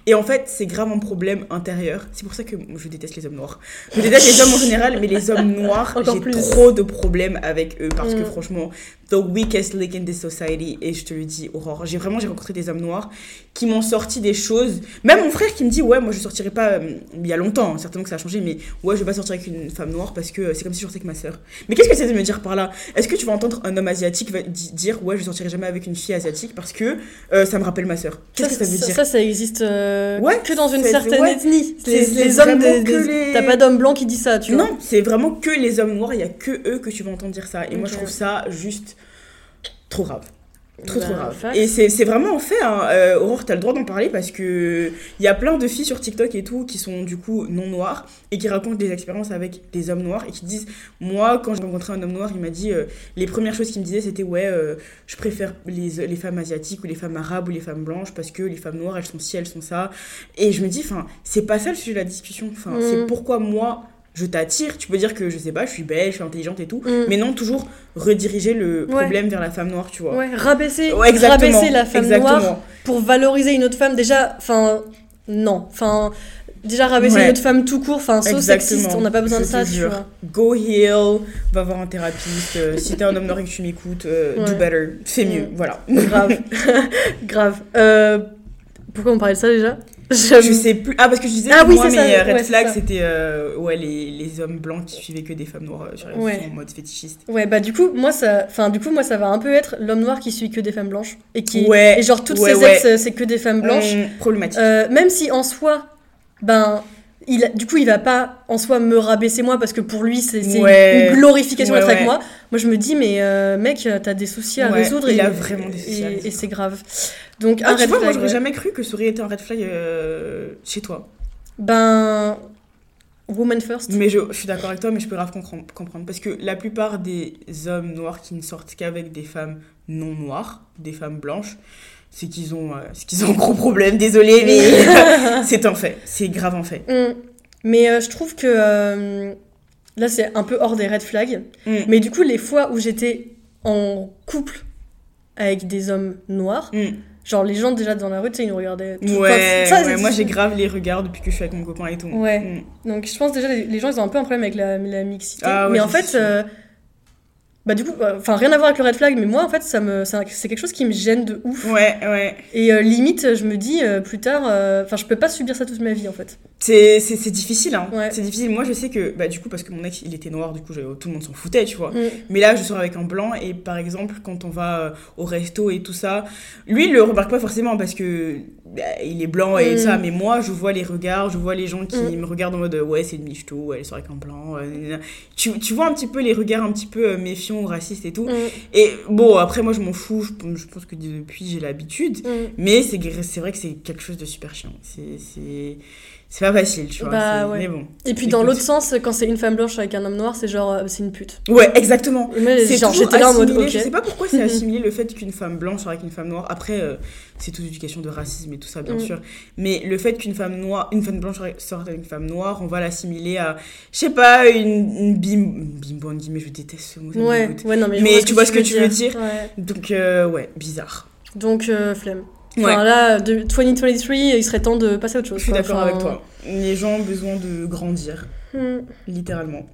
et en fait, c'est grave un problème intérieur. C'est pour ça que je déteste les hommes noirs. Je déteste les hommes en général, mais les hommes noirs, j'ai trop de problèmes avec eux parce que Mm. franchement, the weakest link in this society. Et je te le dis, Aurore, j'ai vraiment j'ai rencontré des hommes noirs qui m'ont sorti des choses. Même mon frère qui me dit, ouais, moi je sortirais pas. euh, il y a longtemps, hein, certainement que ça a changé, mais ouais, je vais pas sortir avec une femme noire parce que c'est comme si je sortais avec ma sœur. Mais qu'est-ce que c'est de me dire par là? Est-ce que tu vas entendre un homme asiatique dire, ouais, je sortirai jamais avec une fille asiatique parce que euh, ça me rappelle ma sœur? Qu'est-ce que ça veut dire? Ça, ça existe euh, Ouais, que dans une certaine ouais. ethnie. Les, les hommes, des- des- les- t'as pas d'homme blanc qui dit ça, tu vois. Non, c'est vraiment que les hommes noirs, il y a que eux que tu vas entendre dire ça. Et moi, je trouve ça juste trop grave. Trop, trop Bah, grave. Et c'est vraiment en fait, hein, euh, Aurore, t'as le droit d'en parler parce que il y a plein de filles sur TikTok et tout qui sont du coup non noires et qui racontent des expériences avec des hommes noirs et qui disent Moi, quand j'ai rencontré un homme noir, il m'a dit euh, les premières choses qu'il me disait c'était Ouais, euh, je préfère les, les femmes asiatiques ou les femmes arabes ou les femmes blanches parce que les femmes noires elles sont ci, elles sont ça. Et je me dis, enfin, c'est pas ça le sujet de la discussion. Enfin, Mm. c'est pourquoi moi je t'attire. Tu peux dire que je sais pas, je suis belle, je suis intelligente et tout. Mm. Mais non, toujours rediriger le Ouais. problème vers la femme noire, tu vois. Ouais, rabaisser, Ouais, rabaisser la femme exactement. noire pour valoriser une autre femme. Déjà, enfin, non. Enfin, déjà rabaisser Ouais. une autre femme tout court, enfin, so Exactement. sexiste, on n'a pas besoin de ça, tu vois. Go heal, va voir un thérapeute. euh, si t'es un homme noir et que tu m'écoutes, euh, do better. Fais mieux, Ouais. voilà. Grave. Grave. Euh, Pourquoi on parlait de ça déjà Je sais plus. Ah, parce que je disais Ah que oui, moi, mes ça, red ouais, flags, c'était euh, ouais, les, les hommes blancs qui suivaient que des femmes noires euh, sur les Ouais. en mode fétichiste. Ouais, bah du coup, moi ça, enfin du coup moi ça va un peu être l'homme noir qui suit que des femmes blanches et qui Ouais, et genre toutes ses ex euh, c'est que des femmes blanches. Hum, problématique. Euh, même si en soi, ben il, du coup il va pas en soi me rabaisser moi parce que pour lui c'est Ouais. une glorification Ouais, d'être avec moi. Moi je me dis mais euh, mec t'as des soucis à résoudre il et, a vraiment des soucis et- et c'est grave. Donc Ah, un tu red vois, moi, j'aurais jamais cru que ça aurait été un red flag euh, chez toi. Ben woman first. Mais je, je suis d'accord avec toi, mais je peux grave compre- comprendre. Parce que la plupart des hommes noirs qui ne sortent qu'avec des femmes non noires, des femmes blanches, c'est qu'ils ont, euh, qu'ils ont un gros problème, désolé, mais c'est un fait. C'est grave un fait. Mm. Mais euh, je trouve que euh, là c'est un peu hors des red flags. Mm. Mais du coup les fois où j'étais en couple avec des hommes noirs, Mm. genre les gens déjà dans la rue, tu sais, ils nous regardaient. tout- Ouais, ça, ouais, moi j'ai grave les regards depuis que je suis avec mon copain et tout. Ouais. Donc je pense déjà les, les gens ils ont un peu un problème avec la, la mixité. Ah ouais, mais en fait, bah du coup, euh, enfin rien à voir avec le red flag, mais moi en fait ça me, c'est quelque chose qui me gêne de ouf. Ouais, ouais. Et euh, limite, je me dis euh, plus tard, enfin je peux pas subir ça toute ma vie en fait. C'est, difficile, hein. Ouais. C'est difficile. Moi, je sais que, bah, du coup, parce que mon ex, il était noir, du coup, je- tout le monde s'en foutait, tu vois. Mm. Mais là, je sors avec un blanc, et par exemple, quand on va au resto et tout ça, lui, il le remarque pas forcément parce que bah, il est blanc et Mm. ça, mais moi, je vois les regards, je vois les gens qui Mm. me regardent en mode ouais, c'est une michto, elle sort avec un blanc. tu, tu vois un petit peu les regards un petit peu méfiants ou racistes et tout. Mm, Et bon, après, moi, je m'en fous, je, je pense que depuis, j'ai l'habitude. mm. Mais c'est c'est vrai que c'est quelque chose de super chiant. C'est c'est pas facile, tu vois. Bah, ouais. Mais bon. Et puis dans l'autre sens, quand c'est une femme blanche avec un homme noir, c'est genre euh, c'est une pute. Ouais, exactement. C'est genre j'étais là en mode assimilé, ok. Je sais pas pourquoi c'est assimilé le fait qu'une femme blanche soit avec une femme noire. Après, euh, c'est toute une question de racisme et tout ça, bien Mm. sûr. Mais le fait qu'une femme noire, une femme blanche sorte avec une femme noire, on va l'assimiler à, je sais pas, une, une bim, bimbo en guillemets, je déteste ce mot. ça Ouais, dégoûte. ouais, non, mais, je Mais tu vois ce que tu veux dire. Ouais. Donc, euh, ouais, bizarre. Donc, euh, flemme. Ouais. Enfin, là, de 2023, il serait temps de passer à autre chose. Je suis d'accord Enfin, avec toi. Les gens ont besoin de grandir, hmm. littéralement.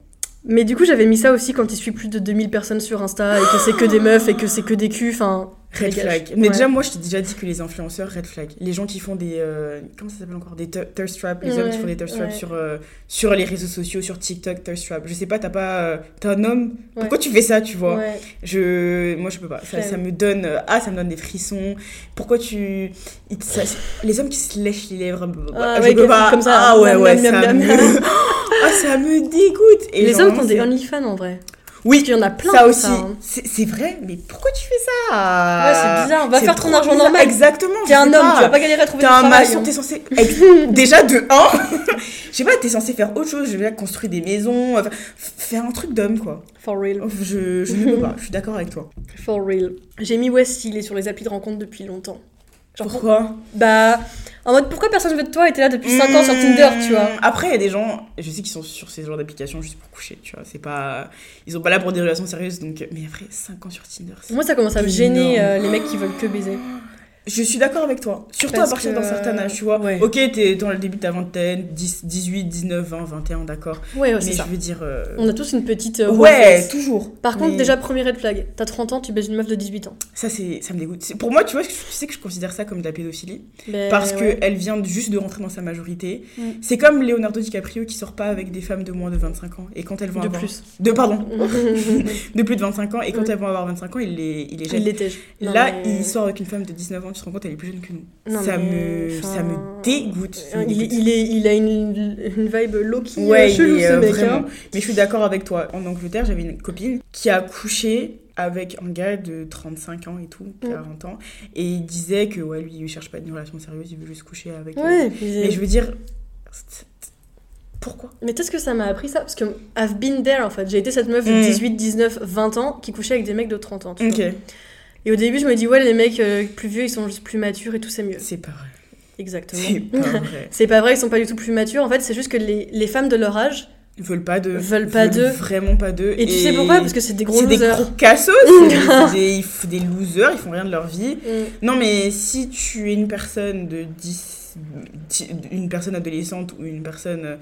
Mais du coup, j'avais mis ça aussi quand il suit plus de 2000 personnes sur Insta et que c'est que des meufs et que c'est que des culs. Enfin, Red flag. Mais Ouais. déjà, moi, je t'ai déjà dit que les influenceurs, red flag. Les gens qui font des. euh, comment ça s'appelle encore? Des thir- thirst traps. Les hommes qui font des thirst traps ouais. sur, euh, sur les réseaux sociaux, sur TikTok, thirst trap. Je sais pas, t'as pas. euh, T'es un homme? Ouais. Pourquoi tu fais ça, tu vois? Ouais. je, Moi, je peux pas. Ça, me donne. euh, Ah, ça me donne des frissons. Pourquoi tu. ça- les hommes qui se lèchent les lèvres. Ah, je ouais, peux comme- pas. comme ça. Ah, ouais, ouais. ça, me... ah, ça me dégoûte. Et les genre, hommes qui ont des OnlyFans en vrai. Oui, qu'il y en a plein. ça aussi. hein. C'est vrai, mais pourquoi tu fais ça Ouais, c'est bizarre. Va C'est faire ton argent bizarre. normal. Exactement. T'es un homme, sais tu vas pas galérer à trouver T'es un travail. maçon, hein. t'es censé. Déjà de 1, je sais pas, t'es censé faire autre chose. Je vais construire des maisons, enfin, faire un truc d'homme quoi. For real. Je, je ne peux pas, je suis d'accord avec toi. For real. J'ai mis West, il est sur les applis de rencontre depuis longtemps. Genre, Pourquoi bah, en mode pourquoi personne veut de toi et t'es là depuis 5 ans sur Tinder, tu vois. Mmh, Après, il y a des gens, je sais qu'ils sont sur ces genres d'applications juste pour coucher, tu vois. C'est pas. Ils sont pas là pour des relations sérieuses, donc. Mais après, 5 ans sur Tinder. Moi, ça commence à me gêner euh, les mecs qui veulent que baiser. Je suis d'accord avec toi. Surtout Parce à partir que, d'un certain âge, tu vois. ouais. Ok, t'es dans le début de ta vingtaine, 10, 18, 19, 20, 21, d'accord. Ouais, ouais, mais ça. je veux dire. euh, On a tous une petite. euh, Ouais, toujours. Par contre, déjà, premier red flag. T'as 30 ans, tu baises une meuf de 18 ans. Ça, c'est, ça me dégoûte. Pour moi, tu vois, tu sais que je considère ça comme de la pédophilie. Mais Parce Ben ouais. qu'elle vient juste de rentrer dans sa majorité. Mm. C'est comme Leonardo DiCaprio qui sort pas avec des femmes de moins de 25 ans. Et quand elles vont De avoir. plus. De, pardon. de plus de 25 ans. Et quand Mm. elles vont avoir 25 ans, il les, il les jette. Il Là, il sort avec une femme de 19 ans, tu te rends compte, elle est plus jeune que nous. Non, ça, mais, me, enfin, ça me dégoûte. ça me Il, est- dégoûte. il, est, il a une, une vibe low-key Ouais, euh, il chelou, ce euh, mec. hein. Mais je suis d'accord avec toi. En Angleterre, j'avais une copine qui a couché avec un gars de 35 ans et tout, Mm. 40 ans. Et il disait que, ouais, lui, il cherche pas une relation sérieuse, il veut juste coucher avec elle. Ouais, Mais je veux dire. Pourquoi? Mais qu'est-ce que ça m'a appris ça? Parce que I've been there en fait. J'ai été cette meuf de Mm. 18, 19, 20 ans qui couchait avec des mecs de 30 ans. tu Ok. vois. Et au début, je me dis, ouais, les mecs euh, plus vieux, ils sont juste plus matures et tout, c'est mieux. C'est pas vrai. Exactement. C'est pas vrai. C'est pas vrai, ils sont pas du tout plus matures. En fait, c'est juste que les, les femmes de leur âge, Ils veulent pas d'eux. Veulent pas d'eux. Vraiment pas d'eux. et tu sais pourquoi? Parce que c'est des gros c'est des losers. gros cassos, des, des losers, ils font rien de leur vie. Mm. Non, mais si tu es une personne de 10, ti- une personne adolescente ou une personne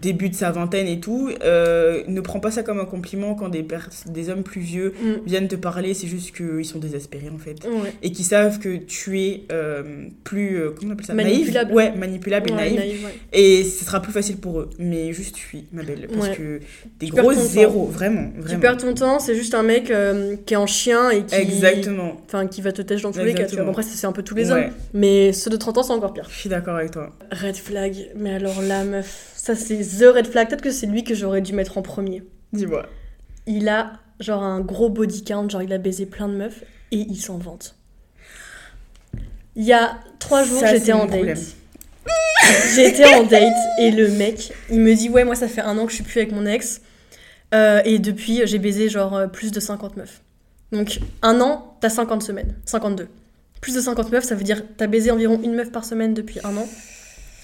début de sa vingtaine et tout, euh, ne prends pas ça comme un compliment quand des, des hommes plus vieux Mm. viennent te parler, c'est juste qu'ils sont désespérés en fait. Et qui savent que tu es euh, plus, euh, comment on appelle ça? Manipulable. Naïve Ouais, manipulable et Ouais, naïve. naïve, ouais. Et ce sera plus facile pour eux. Mais juste fuis, ma belle. Parce Ouais. que des Tu gros zéros, vraiment. Tu vraiment. perds ton temps, c'est juste un mec qui est en chien et qui. Exactement. Enfin, qui va te têche dans tous les cas. Tu vois. Exactement. Bon, après, c'est un peu tous les hommes. Mais ceux de 30 ans, c'est encore pire. Je suis d'accord avec toi. Red flag. Mais alors là, meuf, ça c'est The Red flag. Peut-être que c'est lui que j'aurais dû mettre en premier. Dis-moi. Il a genre un gros body count, genre il a baisé plein de meufs et il s'en vante. Il y a trois jours, j'étais en date. J'étais en date et le mec, il me dit ouais moi ça fait un an que je suis plus avec mon ex Euh, et depuis j'ai baisé genre euh, plus de 50 meufs. Donc un an, t'as 50 semaines, 52. Plus de 50 meufs, ça veut dire t'as baisé environ une meuf par semaine depuis un an.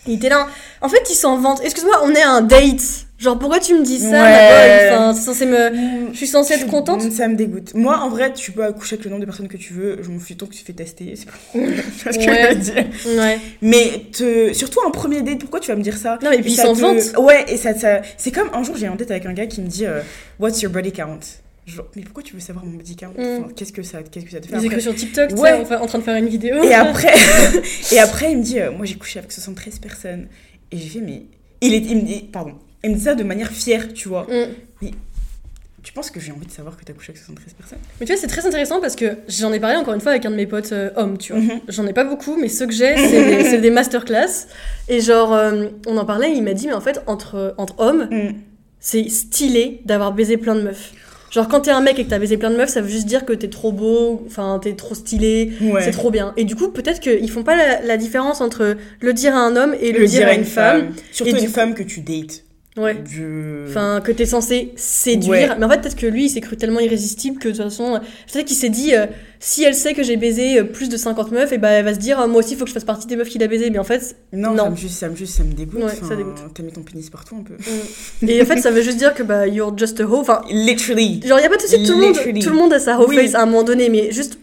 Il était là. En fait, il s'en vante. Excuse-moi, on est à un date. Genre, pourquoi tu me dis ça, Ouais. ma Enfin, c'est censé me. Je suis censée être contente. Ça me dégoûte. Moi, en vrai, tu peux accoucher avec le nombre de personnes que tu veux. Je m'en fous tant que tu fais tester. C'est pas ce que Ouais. je veux dire. Ouais. Mais te... surtout un premier date, pourquoi tu vas me dire ça? Non, et puis il ça s'en te- vante. Ouais, et ça, ça... c'est comme un jour j'ai en date avec un gars qui me dit euh, What's your body count? Genre, mais pourquoi tu veux savoir mon count Mm. Enfin, Qu'est-ce que ça, qu'est-ce que ça te fait après écrivent sur TikTok, Ouais. sais, en train de faire une vidéo. Et après, et après, il me dit, euh, moi j'ai couché avec 73 personnes. Et j'ai fait, mais il est, il me dit, pardon, il me dit ça de manière fière, tu vois. Mm. Tu penses que j'ai envie de savoir que t'as couché avec 73 personnes? Mais tu vois, c'est très intéressant parce que j'en ai parlé encore une fois avec un de mes potes euh, hommes, tu vois. Mhm. J'en ai pas beaucoup, mais ceux que j'ai, c'est des, des masterclass. Et genre, euh, on en parlait, il m'a dit, mais en fait, entre, entre hommes, Mm. c'est stylé d'avoir baisé plein de meufs. Genre, quand t'es un mec et que t'as baisé plein de meufs, ça veut juste dire que t'es trop beau, enfin, t'es trop stylé, Ouais. c'est trop bien. Et du coup, peut-être qu'ils font pas la, la différence entre le dire à un homme et le, dire à une femme. Surtout Et une femme que tu dates. Ouais. Enfin, que t'es censé séduire. Ouais. Mais en fait, peut-être que lui, il s'est cru tellement irrésistible que de toute façon, peut-être qu'il s'est dit, euh, si elle sait que j'ai baisé euh, plus de 50 meufs, et ben elle va se dire, euh, moi aussi, il faut que je fasse partie des meufs qu'il a baisé. Mais en fait, non, non. Ça, me juste, ça, me juste, ça me dégoûte. Ouais, ça dégoûte. T'as mis ton pénis partout un peu. et en fait, ça veut juste dire que bah, you're just a hoe. Enfin, Literally. genre, y a pas de souci, tout le monde, tout le monde a sa hoe Oui. face à un moment donné, mais juste,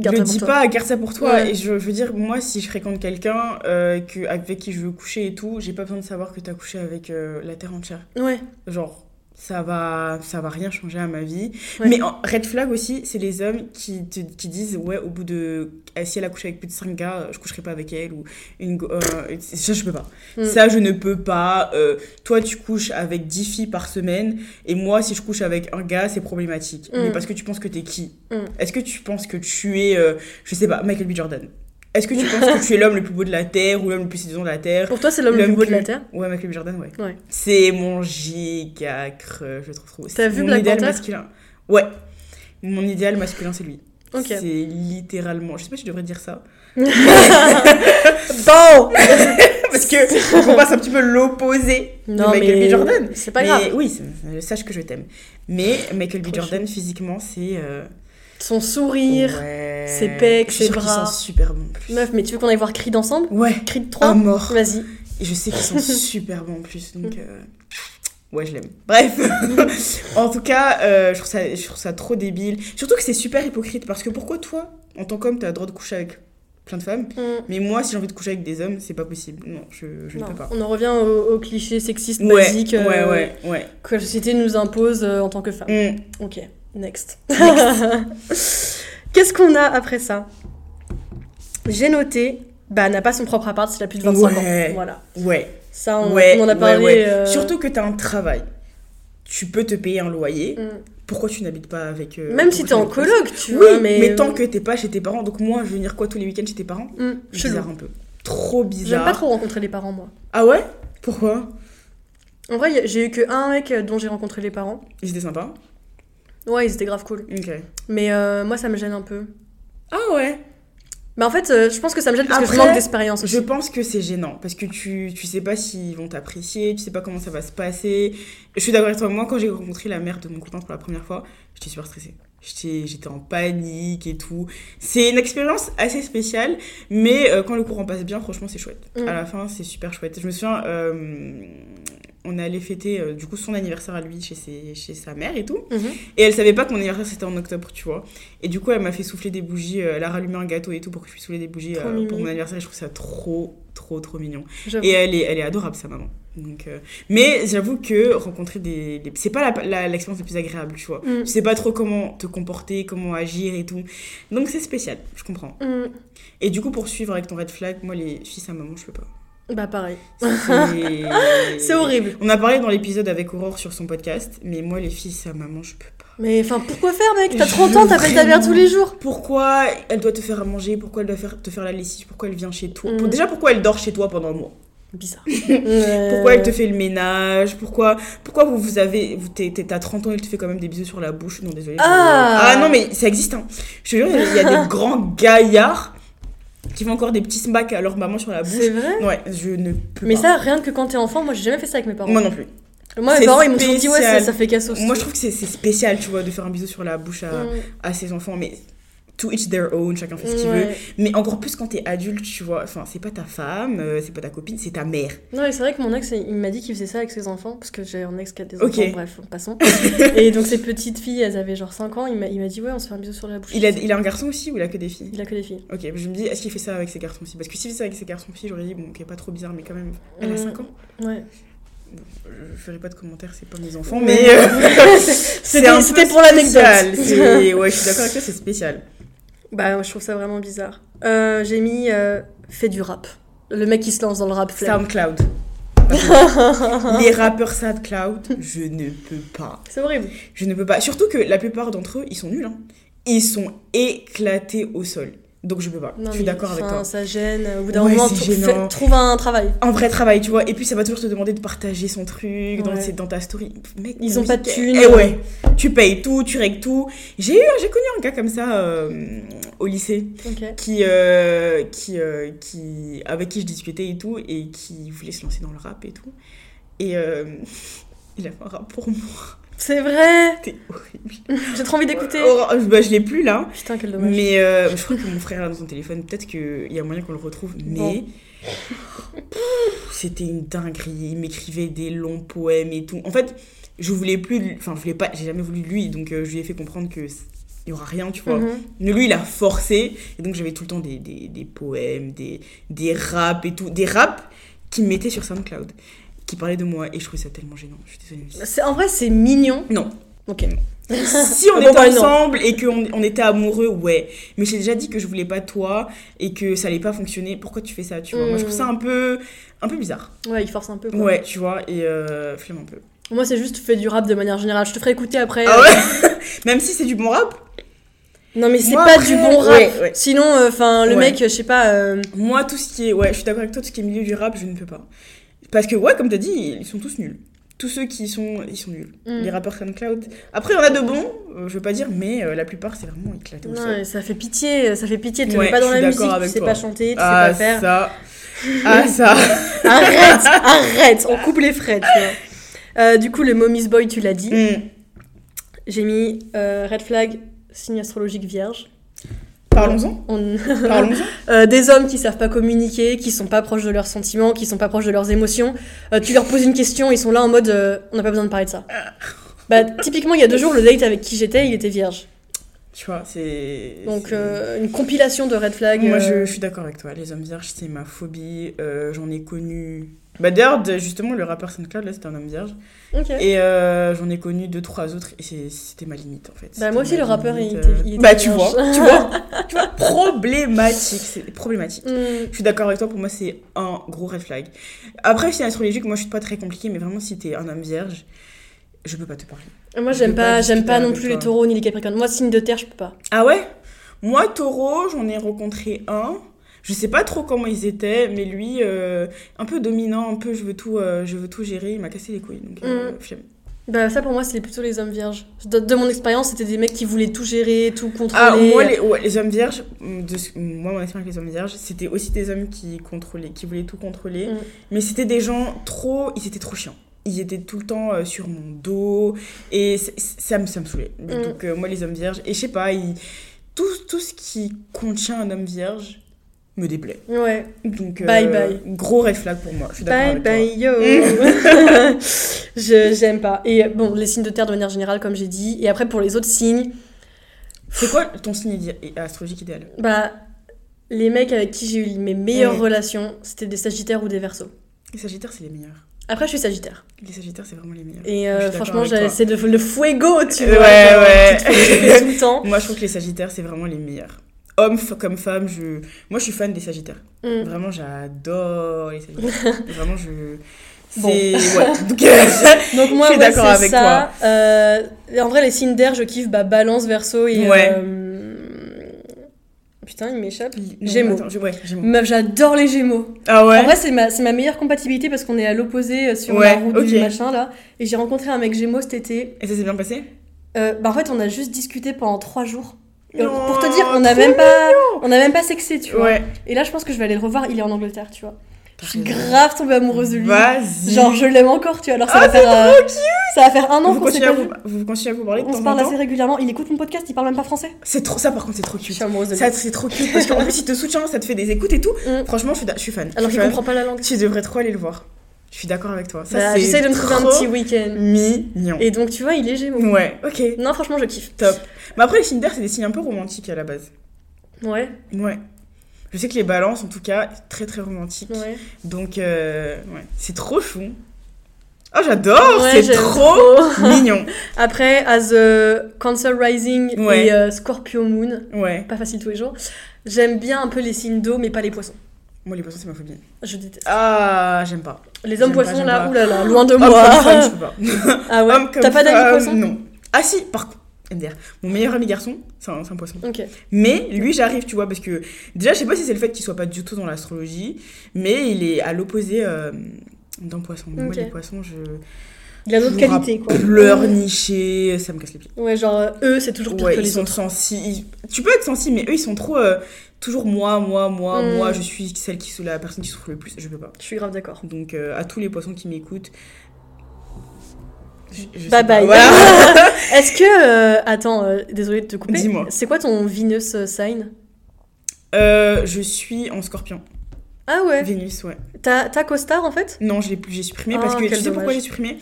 garde pour dis pas garde ça pour toi Ouais. et je, je veux dire moi si je fréquente quelqu'un euh, que avec qui je veux coucher et tout j'ai pas besoin de savoir que t'as couché avec euh, la terre entière Ouais. genre ça va ça va rien changer à ma vie Ouais. mais en, red flag aussi c'est les hommes qui te, qui disent ouais au bout de si elle a couché avec plus de 5 gars euh, je coucherai pas avec elle ou une euh, ça je peux pas Mm. ça je ne peux pas Euh, toi tu couches avec 10 filles par semaine et moi si je couche avec un gars c'est problématique Mm. mais parce que tu penses que t'es qui? Mm. est-ce que tu penses que tu es euh, je sais pas Michael B Jordan? Est-ce que tu penses que tu es l'homme le plus beau de la terre ou l'homme le plus séduisant de la terre? Pour toi, c'est l'homme le plus beau de la Terre? Ouais, Michael B. Jordan, ouais. Ouais. C'est mon giga je trouve trop. T'as vu mon Black idéal Panther? masculin. Ouais. Mon idéal masculin, c'est lui. Ok. C'est littéralement. Je sais pas si je devrais dire ça. Bon Parce que on passe un petit peu l'opposé de Michael mais B. Jordan. c'est pas Mais grave. Oui, sache que je t'aime. Mais Michael B. Jordan, physiquement, c'est. euh, Son sourire. ouais. ses pecs, ses bras. sent super bon. Meuf, mais tu veux qu'on aille voir Creed ensemble? Ouais. Creed 3 À mort. Vas-y. Et je sais qu'ils sont super bons en plus, donc euh, ouais, je l'aime. Bref, en tout cas, euh, je, trouve ça, je trouve ça trop débile. Surtout que c'est super hypocrite parce que pourquoi toi, en tant qu'homme, t'as le droit de coucher avec plein de femmes, Mm. mais moi, si j'ai envie de coucher avec des hommes, c'est pas possible. Non, je, je ne peux pas. On en revient au, au cliché sexiste Ouais, basique euh, ouais, ouais, ouais. que la société nous impose euh, en tant que femme. Mm. Ok, next. Qu'est-ce qu'on a après ça? J'ai noté, bah, n'a pas son propre appart, c'est la plus de 25 Ouais. ans. Voilà. Ouais, Ça, on, ouais, on en a parlé. ouais. euh, Surtout que t'as un travail. Tu peux te payer un loyer. mm. Pourquoi tu n'habites pas avec. euh, Même si t'es en coloc, tu Oui, vois, mais... mais. tant que t'es pas chez tes parents, donc moi, venir quoi tous les week-ends chez tes parents? Mm. Bizarre un peu. Trop J'aime bizarre. pas trop rencontrer les parents, moi. Ah ouais? Pourquoi? En vrai, a- j'ai eu que un mec euh, dont j'ai rencontré les parents. Ils étaient sympas Ouais, ils étaient grave cool. Mais euh, moi, ça me gêne un peu. Ah ouais Mais en fait, euh, je pense que ça me gêne parce que je Après, manque d'expérience aussi. Je pense que c'est gênant parce que tu, tu sais pas s'ils vont t'apprécier, tu sais pas comment ça va se passer. Je suis d'accord avec toi. Moi, quand j'ai rencontré la mère de mon copain pour la première fois, j'étais super stressée. J'étais en panique et tout. C'est une expérience assez spéciale, mais euh, quand le courant passe bien, franchement, c'est chouette. Mm. À la fin, c'est super chouette. Je me souviens, euh, on est allé fêter euh, du coup son anniversaire à lui chez, ses, chez sa mère et tout. Mhm. Et elle savait pas que mon anniversaire c'était en octobre, tu vois. Et du coup, elle m'a fait souffler des bougies, euh, elle a rallumé un gâteau et tout pour que je puisse souffler des bougies euh, pour mon anniversaire. Et je trouve ça trop, trop, trop mignon. Et elle est, elle est adorable, sa maman. Donc, Mais j'avoue que rencontrer des. des- C'est pas la- la- l'expérience la, plus agréable, tu vois. Mm. Tu sais pas trop comment te comporter, comment agir et tout. Donc c'est spécial, je comprends. Mm. Et du coup, pour suivre avec ton red flag, moi, les filles à maman, je peux pas. Bah pareil. C'est horrible. On a parlé dans l'épisode avec Aurore sur son podcast, mais moi, les filles à maman, je peux pas. Mais enfin, pourquoi faire, mec? T'as Je 30 ans, t'appelles ta mère tous les jours. Pourquoi elle doit te faire à manger? Pourquoi elle doit faire, te faire la lessive? Pourquoi elle vient chez toi? Mm. Déjà, pourquoi elle dort chez toi pendant un mois? Bizarre. Pourquoi elle te fait le ménage? Pourquoi, pourquoi vous, vous avez. Vous, t'as 30 ans, elle te fait quand même des bisous sur la bouche? Non, désolé. je- Ah non, mais ça existe. Hein. Je te jure, il y a des grands gaillards qui font encore des petits smacks à leur maman sur la bouche. C'est vrai? Ouais, je ne peux Mais pas. ça, rien que quand t'es enfant, moi j'ai jamais fait ça avec mes parents. Moi non plus. Moi, mes parents, ils m'ont toujours dit, ouais, ça, ça fait casse Moi, je trouve que c'est, spécial, tu vois, de faire un bisou sur la bouche à, à ses enfants. Mais to each their own, chacun fait ce qu'il veut. Mais encore plus quand t'es adulte, tu vois. Enfin, c'est pas ta femme, euh, c'est pas ta copine, c'est ta mère. Non, mais c'est vrai que mon ex, il m'a dit qu'il faisait ça avec ses enfants, parce que j'ai un ex qui a des enfants, bref, passons. et donc, ces petites filles, elles avaient genre 5 ans, il m'a dit, ouais, on se fait un bisou sur la bouche. Il a, il a un garçon aussi ou il a que des filles? Il a que des filles. Ok, je me dis, est-ce qu'il fait ça avec ses garçons aussi? Parce que s'il fait ça avec ses garçons filles, j'aurais dit, bon, ok, pas trop bizarre, mais quand même, elle a Mm. 5 ans. Ouais. Je ferai pas de commentaires, c'est pas mes enfants, mais. euh, C'était pour l'anecdote. Ouais, je suis d'accord avec toi, c'est spécial. Bah, je trouve ça vraiment bizarre. Euh, j'ai mis euh, fait du rap. Le mec qui se lance dans le rap. flemme. SoundCloud. Les rappeurs SoundCloud, je ne peux pas. C'est horrible. Je ne peux pas. Surtout que la plupart d'entre eux, ils sont nuls. Hein. Ils sont éclatés au sol. Donc je peux pas. Non, je suis d'accord avec toi. Ça gêne. Au bout d'un Ouais, moment, fais- trouve un travail. Un vrai travail, tu vois. Et puis ça va toujours te demander de partager son truc dans, Ouais. ses- dans ta story. Mec, Ils ont pas de thunes. Eh ouais. Tu payes tout, tu règles tout. J'ai eu, j'ai connu un gars comme ça euh, au lycée. Qui, euh, qui, euh, qui, avec qui je discutais et tout, et qui voulait se lancer dans le rap et tout. Et il a fait un rap pour moi. C'est vrai. C'était horrible. J'ai trop envie d'écouter. Oh, bah, je l'ai plus là. Putain, quel dommage. Mais euh, je crois que mon frère l'a dans son téléphone. Peut-être qu'il y a moyen qu'on le retrouve. Mais c'était une dinguerie. Il m'écrivait des longs poèmes et tout. En fait, je voulais plus. Enfin, je voulais pas. J'ai jamais voulu de lui. Donc, euh, je lui ai fait comprendre que il y aura rien, tu vois. Mais lui, il a forcé. Et donc, j'avais tout le temps des, des, des poèmes, des, des raps et tout. Des raps qu'il mettait sur SoundCloud. Qui parlaient de moi. Et je trouvais ça tellement gênant. Je suis désolée. C'est- En vrai, c'est mignon. Non. Ok. Si on Bon, était bah, ensemble et qu'on on était amoureux, ouais. Mais j'ai déjà dit que je voulais pas toi et que ça allait pas fonctionner. Pourquoi tu fais ça, tu vois? Moi, je trouve ça un peu, un peu bizarre. Ouais, il force un peu. Quoi. Ouais, tu vois. Et euh, flemme un peu. Moi, c'est juste fais du rap de manière générale. Je te ferai écouter après. Ah ouais? Même si c'est du bon rap? Non, mais c'est Moi, pas après, du bon rap. ouais, ouais. Sinon, enfin, le Ouais. mec, je sais pas. euh, Moi, tout ce qui est. Ouais, je suis d'accord avec toi, tout ce qui est milieu du rap, je ne peux pas. Parce que, ouais, comme t'as dit, ils sont tous nuls. Tous ceux qui sont. Ils sont nuls. Mm. Les rappeurs SoundCloud. Après, il y en a de bons, euh, je veux pas dire, mais euh, la plupart, c'est vraiment éclaté au sol. Ça fait pitié, ça fait pitié. Tu Ouais, pas dans la musique, tu sais toi. pas chanter, tu Ah, sais pas faire. ça. Ah, ça. Arrête, arrête, on coupe les frais, tu vois. Euh, du coup, le Mommy's Boy, tu l'as dit. Mm. J'ai mis euh, red flag, signe astrologique vierge. Parlons-en. On- Parlons-en. Euh, des hommes qui savent pas communiquer, qui sont pas proches de leurs sentiments, qui sont pas proches de leurs émotions. Euh, tu leur poses une question, ils sont là en mode euh, on n'a pas besoin de parler de ça. Bah, typiquement, il y a deux jours, le date avec qui j'étais, il était vierge. Tu vois, c'est. Donc, une compilation de red flag. Moi, je, je suis d'accord avec toi. Les hommes vierges, c'est ma phobie. J'en ai connu. Bah, d'ailleurs, justement, le rappeur SoundCloud, là, c'était un homme vierge. Ok. Et euh, j'en ai connu deux, trois autres. Et c'est- c'était ma limite, en fait. Bah, moi aussi, le rappeur, il limite, était- euh, il était Bah, tu vois, tu vois, tu vois, problématique. C'est problématique. Hmm. Je suis d'accord avec toi, pour moi, c'est un gros red flag. Après, si astrologique, moi, je suis pas très compliquée, mais vraiment, si t'es un homme vierge, je peux pas te parler. Moi, j'aime pas, pas j'aime discuter pas non plus toi. les taureaux ni les capricornes. Moi, signe de terre, je peux pas. Ah ouais? Moi, taureau, j'en ai rencontré un. Je sais pas trop comment ils étaient, mais lui, euh, un peu dominant, un peu je veux tout, euh, je veux tout gérer, il m'a cassé les couilles. Donc, euh, Mm. flemme. Bah, ça pour moi, c'était plutôt les hommes vierges. De, de mon expérience, c'était des mecs qui voulaient tout gérer, tout Ah, contrôler. moi, les, ouais, les hommes vierges, de ce- moi, mon expérience avec les hommes vierges, c'était aussi des hommes qui contrôlaient, qui voulaient tout contrôler, Mm. mais c'était des gens trop, ils étaient trop chiants. Ils étaient tout le temps euh, sur mon dos, et ça me, ça me saoulait. Mm. Donc, euh, moi, les hommes vierges, et je sais pas, ils- tout, tout ce qui contient un homme vierge me déplaît. Ouais. Donc, Bye euh, bye. Gros red flag pour moi. Je suis d'accord Bye avec toi. bye yo. je j'aime pas. Et bon, les signes de terre de manière générale, comme j'ai dit. Et après pour les autres signes, C'est quoi ton signe astrologique idéal? Bah les mecs avec qui j'ai eu mes meilleures relations, c'était des Sagittaires ou des Verseaux. Les Sagittaires, c'est les meilleurs. Après, je suis Sagittaire. Les Sagittaires, c'est vraiment les meilleurs. Et euh, franchement, c'est le, le fuego, tu Ouais, vois. ouais. chauffer tout le temps. Moi, je trouve que les Sagittaires, c'est vraiment les meilleurs. Hommes f- comme femmes, je... moi, je suis fan des Sagittaires. Mm. Vraiment, j'adore les Sagittaires. vraiment, je. Bon. C'est. Ouais. Donc, euh, Donc moi, Je suis ouais, d'accord avec ça. Euh, en vrai, les signes d'air, je kiffe bah, Balance, Verseau et... Ouais. euh, Putain, il m'échappe. Gémeaux. attends, je- Ouais, Gémeaux. Meuf, j'adore les Gémeaux. Ah ouais? En vrai, c'est ma, ma meilleure compatibilité parce qu'on est à l'opposé sur la route du ok. machin là. Et j'ai rencontré un mec Gémeaux cet été. Et ça s'est bien passé? Euh, bah en fait, on a juste discuté pendant trois jours. Non, pour te dire, on n'a même pas, on a même pas sexé, tu vois. Ouais. Et là, je pense que je vais aller le revoir. Il est en Angleterre, tu vois. Je suis grave tombée amoureuse de lui. Vas-y. Genre, je l'aime encore, tu vois. Alors, ça Ah, va faire, euh, ça va faire un an qu'on s'est pas vous, vu. vous continuez à vous parler de On se temps parle temps assez régulièrement. Il écoute mon podcast, il parle même pas français. C'est trop ça, par contre, c'est trop Je cute. suis amoureuse de lui. Ça, c'est trop cute parce qu'en plus, il te soutient, ça te fait des écoutes et tout. Mm. Franchement, je suis, je fan. Alors je qu'il comprend pas la langue. Tu devrais trop aller le voir. Je suis d'accord avec toi. Ça, Bah, J'essaie de me trouver un petit week-end. Mignon. Et donc, tu vois, il est Gémeaux. Ouais, ok. Non, franchement, je kiffe. Top. Mais après, les signes d'air, c'est des signes un peu romantiques à la base. Ouais, Ouais. Je sais que les balances, en tout cas, très très romantiques. ouais. Donc, euh, ouais. C'est trop chou. Oh, j'adore Ouais, C'est trop mignon. Après, as a Cancer Rising Ouais. et euh, Scorpio Moon, Ouais. pas facile tous les jours, j'aime bien un peu les signes d'eau, mais pas les poissons. Moi, les poissons, c'est ma phobie. Je déteste. Ah, j'aime pas. Les hommes pas, poissons, j'aime là, pas. oulala, loin de Homme moi. comme femme, je peux pas. ah ouais Homme T'as pas d'amis poissons? Non. Ah si, par contre, MDR. Mon meilleur ami garçon, c'est un, poisson. Mais lui, j'arrive, tu vois, parce que déjà, je sais pas si c'est le fait qu'il soit pas du tout dans l'astrologie, mais il est à l'opposé euh, d'un poisson. Moi, les poissons, je. Il a d'autres qualités, quoi. Pleurnicher, ça me casse les pieds. Ouais, genre, eux, c'est toujours pire Ouais, que ils les sont autres. sensibles. Tu peux être sensible, mais eux, ils sont trop. euh, toujours moi, moi, moi, Mm. moi, je suis celle qui la personne qui souffre le plus. Je peux pas. Je suis grave d'accord. Donc, euh, à tous les poissons qui m'écoutent. je- Bye bye. Voilà. Est-ce que. euh, attends, euh, désolé de te couper. Dis-moi. C'est quoi ton Venus sign? Euh, je suis en scorpion. Ah ouais Vénus, ouais. T'as t'as costar en fait? Non, je l'ai plus, j'ai supprimé Oh, parce que tu sais pourquoi j'ai supprimé?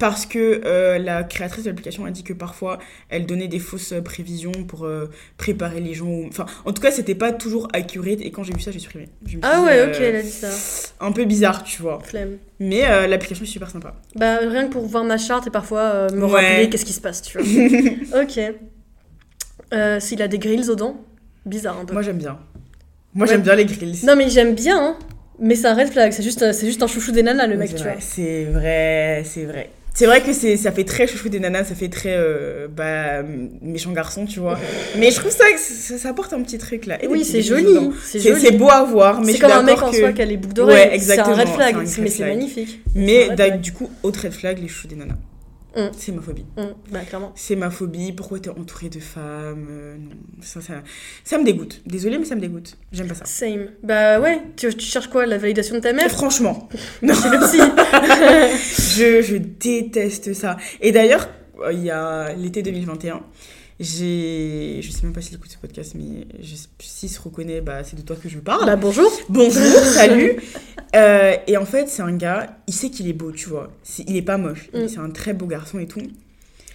Parce que euh, la créatrice de l'application a dit que parfois elle donnait des fausses prévisions pour euh, préparer les gens. au- Enfin, en tout cas, c'était pas toujours accurate et quand j'ai vu ça, j'ai supprimé. Ah ouais, euh, ok, elle a dit ça. Un peu bizarre, tu vois. Flemme. Mais euh, l'application est super sympa. Bah, rien que pour voir ma charte et parfois me Ouais. rappeler qu'est-ce qui se passe, tu vois. ok. S'il a des grilles aux dents, bizarre un peu. Moi, j'aime bien. Moi, Ouais. j'aime bien les grilles. Non, mais j'aime bien, hein. Mais c'est un red flag, c'est juste, c'est juste un chouchou des nanas, le mec, tu vrai, vois. C'est vrai, c'est vrai. C'est vrai que c'est, ça fait très chouchou des nanas, ça fait très euh, bah, méchant garçon, tu vois. Mais je trouve ça ça, ça apporte un petit truc là. Et des Oui, c'est joli. C'est C'est, joli. c'est beau à voir, mais C'est comme un mec en que... soi qui a les boucles d'oreilles. Ouais, c'est un red c'est flag, mais c'est magnifique. Mais du coup, autre red flag, les chouchous des nanas. Mm. C'est ma phobie. Hum, bah, clairement. C'est ma phobie. Pourquoi t'es entourée de femmes euh, Non, ça, ça, ça me dégoûte. Désolée, mais ça me dégoûte. J'aime pas ça. Same. Bah ouais, tu, tu cherches quoi? La validation de ta mère? Franchement, Non, c'est le psy. je, je déteste ça. Et d'ailleurs, euh, il y a l'été 2021, j'ai. Je sais même pas s'il écoute ce podcast, mais je- s'il se reconnaît, bah, c'est de toi que je parle. bah bonjour. Bonjour, salut. Euh, et en fait, c'est un gars, il sait qu'il est beau, tu vois. Il est pas moche. Mm. C'est un très beau garçon et tout.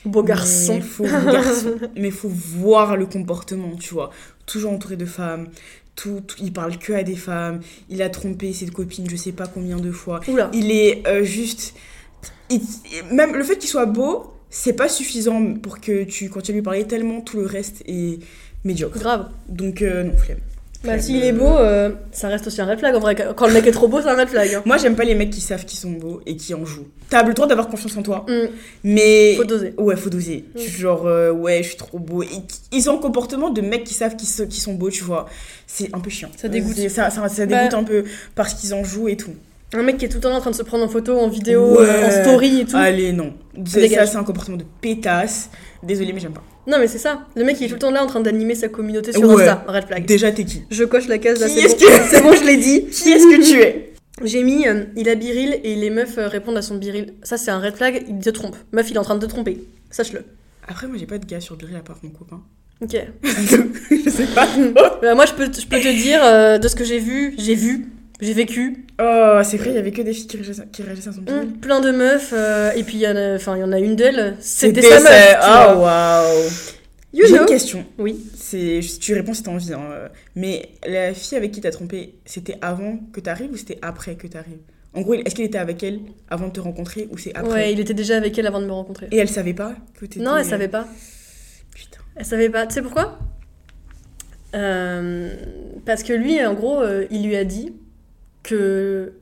Beau garçon. Mais faut, beau garçon. mais faut voir le comportement, tu vois. Toujours entouré de femmes. Tout, tout- il parle que à des femmes. Il a trompé ses copines, je sais pas combien de fois. Oula. Il est euh, juste. il- même le fait qu'il soit beau, c'est pas suffisant pour que tu continues à lui parler tellement tout le reste est médiocre. Grave. Donc, euh, non, flemme. Bah s'il est beau, euh, ça reste aussi un red flag en vrai. Quand le mec est trop beau, c'est un red flag. hein. Moi, j'aime pas les mecs qui savent qu'ils sont beaux et qui en jouent. T'as le droit d'avoir confiance en toi, Hum, mais. Faut doser. Ouais, faut doser. Mm. Genre, euh, ouais, je suis trop beau. Et ils ont un comportement de mecs qui savent qu'ils sont, beaux, tu vois. C'est un peu chiant. Ça dégoûte. C'est- Ça, ça, ça Bah- dégoûte un peu parce qu'ils en jouent et tout. Un mec qui est tout le temps en train de se prendre en photo, en vidéo, Ouais. euh, en story et tout. Allez, non. C'est-. Ça, c'est un comportement de pétasse. Désolée, mais j'aime pas. Non mais c'est ça. Le mec il est tout le temps là en train d'animer sa communauté sur Ouais. Insta. Red flag. Déjà, t'es qui Je coche la case là, c'est bon. que- bon, je l'ai dit. Qui est-ce que tu es J'ai mis, euh, il a biril et les meufs euh, répondent à son biril. Ça c'est un red flag, il te trompe. Meuf il est en train de te tromper. Sache-le. Après, moi, j'ai pas de gars sur Biril à part mon copain. Ok. je sais pas. Bah, moi je peux, je peux te dire euh, de ce que j'ai vu, j'ai vu, j'ai vécu. Oh, c'est vrai, il y avait que des filles qui réagissaient, à son. Hum, plein de meufs euh, et puis il y en a, enfin il y en a une d'elles, c'était sa meuf. Oh, waouh. You J'ai une question. Oui. C'est, tu réponds si t'as envie. hein, euh, Mais la fille avec qui t'as trompé, c'était avant que t'arrives ou c'était après que t'arrives? En gros, est-ce qu'il était avec elle avant de te rencontrer ou c'est après? Ouais, il était déjà avec elle avant de me rencontrer. Et elle savait pas que t'étais... Non, elle savait pas. Putain. Elle savait pas. Tu sais pourquoi? Euh, Parce que lui, en gros, euh, il lui a dit que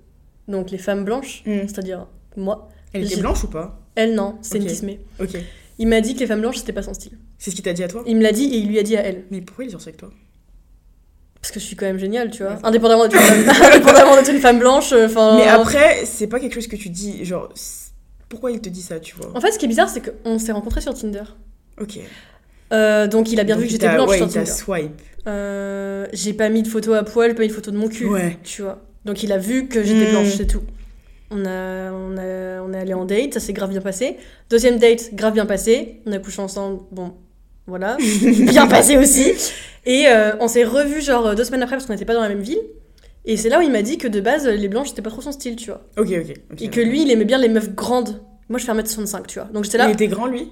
donc les femmes blanches, Hmm. c'est-à-dire moi, Elle était blanche ou pas? Elle non, c'est Ok. une. Ok. Il m'a dit que les femmes blanches c'était pas son style. C'est ce qu'il t'a dit à toi? Il me l'a dit et il lui a dit à elle. Mais pourquoi il est sorti avec toi? Parce que je suis quand même géniale, tu vois. Indépendamment d'être une, femme... indépendamment d'être une femme blanche, euh, enfin. Mais après, c'est pas quelque chose que tu dis, genre, pourquoi il te dit ça, tu vois? En fait, ce qui est bizarre, c'est qu'on s'est rencontrés sur Tinder. Ok. Euh, donc il a bien Donc, vu que j'étais t'a- blanche ouais, sur Tinder. swipe. Euh, j'ai pas mis de photo à poil, pas mis de photo de mon cul. Ouais. Tu vois. Donc il a vu que j'étais Mm. blanche, c'est tout. On, a, on, a, on est allé en date, ça s'est grave bien passé. Deuxième date, grave bien passé. On a couché ensemble, bon, voilà. bien passé aussi. Et euh, on s'est revus genre deux semaines après parce qu'on n'était pas dans la même ville. Et c'est là où il m'a dit que de base, les blanches, c'était pas trop son style, tu vois. Ok, ok. ok. Et que lui, il aimait bien les meufs grandes. Moi, je fais 1m65, tu vois. Donc j'étais là, Il était grand, lui?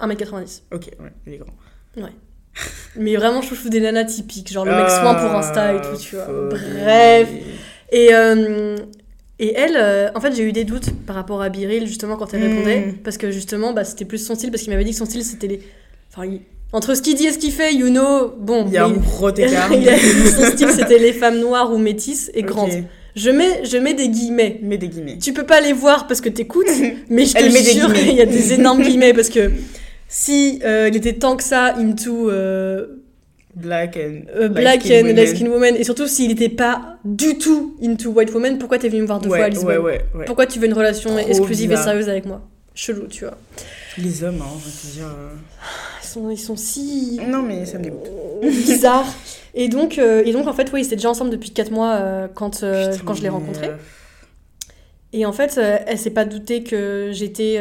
1m90. Ok, ouais, il est grand. Mais vraiment, je chouchou des nanas typiques, genre le mec soin pour Insta et Ah, tout, tu vois. Bref. Et, euh, et elle, euh, en fait, j'ai eu des doutes par rapport à Biril, justement, quand elle Mm. répondait. Parce que, justement, bah, c'était plus son style, parce qu'il m'avait dit que son style, c'était les. Enfin, il- entre ce qu'il dit et ce qu'il fait, you know, bon. Il y a un gros écart. son style, c'était les femmes noires ou métisses et Ok. grandes. Je mets, je mets des guillemets. Mets des guillemets. Tu peux pas les voir parce que t'écoutes, mais je te met jure, il y a des énormes guillemets parce que si euh, il était tant que ça into euh, Black and. light black skin and women. light skin woman et surtout s'il était pas du tout into white woman, pourquoi t'es venu me voir deux ouais, fois à Lisbonne Ouais, ouais, ouais. Pourquoi tu veux une relation Trop exclusive bizarre. et sérieuse avec moi? Chelou, tu vois. Les hommes, hein, je veux te dire. euh, Ils sont, ils sont si Non, mais ça me dégoûte. bizarres. Et donc, euh, et donc en fait, oui, ils étaient déjà ensemble depuis 4 mois euh, quand, Putain, quand je l'ai rencontré. Et en fait, elle s'est pas doutée que j'étais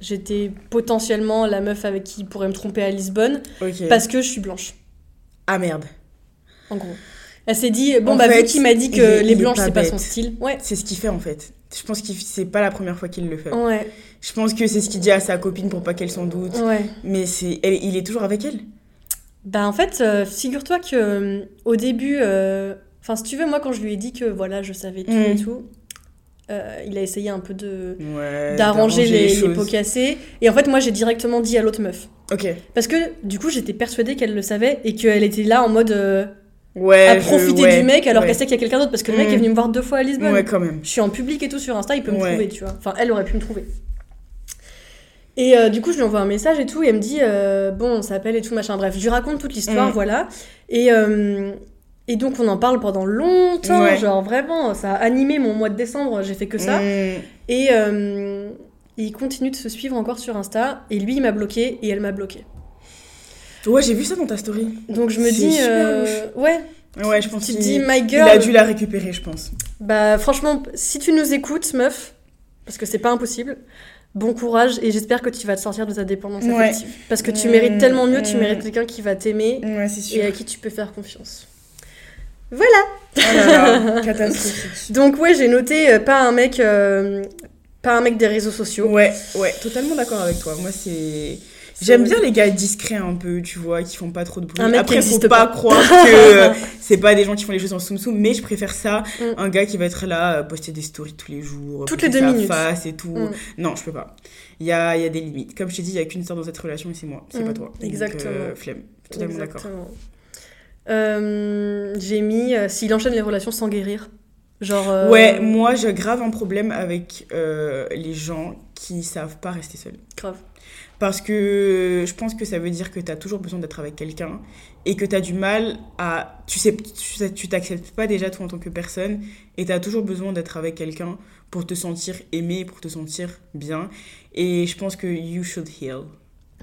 j'étais potentiellement la meuf avec qui il pourrait me tromper à Lisbonne parce que je suis blanche, Ah merde. en gros. Elle s'est dit, bon, En bah, vu qu'il m'a dit que il les blanches, c'est pas son style. Ouais. C'est ce qu'il fait en fait. Je pense que c'est pas la première fois qu'il le fait. Ouais, Je pense que c'est ce qu'il dit à sa copine pour pas qu'elle s'en doute. ouais. Mais c'est, il est toujours avec elle. Bah, en fait, euh, figure-toi que euh, au début, euh, enfin, si tu veux, moi, quand je lui ai dit que voilà, je savais tout Mm. et tout, euh, il a essayé un peu de Ouais. d'arranger les, les pots cassés. Et en fait, moi, j'ai directement dit à l'autre meuf. Ok. Parce que du coup, j'étais persuadée qu'elle le savait et qu'elle était là en mode euh, Ouais. à je- profiter ouais, du mec alors ouais. qu'elle sait qu'il y a quelqu'un d'autre. Parce que le mec Mm. est venu me voir deux fois à Lisbonne. Ouais, quand même. Je suis en public et tout sur Insta, il peut me trouver, tu vois. Enfin, elle aurait pu me trouver. Et euh, du coup, je lui envoie un message et tout, et elle me dit euh, Bon, on s'appelle et tout, machin. Bref, je lui raconte toute l'histoire, Mm. voilà. Et, euh, et donc, on en parle pendant longtemps, Ouais. genre vraiment, ça a animé mon mois de décembre, j'ai fait que ça. Mm. Et euh, il continue de se suivre encore sur Insta, et lui, il m'a bloqué et elle m'a bloqué. Ouais, j'ai vu ça dans ta story. Donc, je me dis super euh. Ouais, Ouais, je pense tu te dis, my il girl. a dû la récupérer, je pense. Bah franchement, si tu nous écoutes, meuf, parce que c'est pas impossible, bon courage et j'espère que tu vas te sortir de ta dépendance Ouais. affective. Parce que tu Mm, mérites tellement mieux, tu mm. mérites quelqu'un qui va t'aimer Ouais, et à qui tu peux faire confiance. Voilà Oh là là, catastrophique. Donc ouais, j'ai noté euh, pas un mec... euh, pas un mec des réseaux sociaux. Ouais, ouais, totalement d'accord avec toi. Moi, c'est. J'aime bien les gars discrets un peu, tu vois, qui font pas trop de bruit. Un mec Après, faut pas, pas. croire que c'est pas des gens qui font les choses en soum soum, mais je préfère ça, Mm. un gars qui va être là, euh, poster des stories tous les jours, Toutes les deux minutes. face et tout. Mm. Non, je peux pas. Il y a, y a des limites. Comme je t'ai dit, il y a qu'une histoire dans cette relation et c'est moi, c'est Mm, pas toi. Donc, exactement. euh, flemme. Totalement d'accord. Euh, j'ai mis euh, s'il enchaîne les relations sans guérir. Genre... euh, Ouais, moi, j'ai grave un problème avec euh, les gens qui savent pas rester seuls. Grave. Parce que je pense que ça veut dire que tu as toujours besoin d'être avec quelqu'un et que tu as du mal à. Tu sais, tu t'acceptes pas déjà toi en tant que personne et tu as toujours besoin d'être avec quelqu'un pour te sentir aimé, pour te sentir bien. Et je pense que you should heal.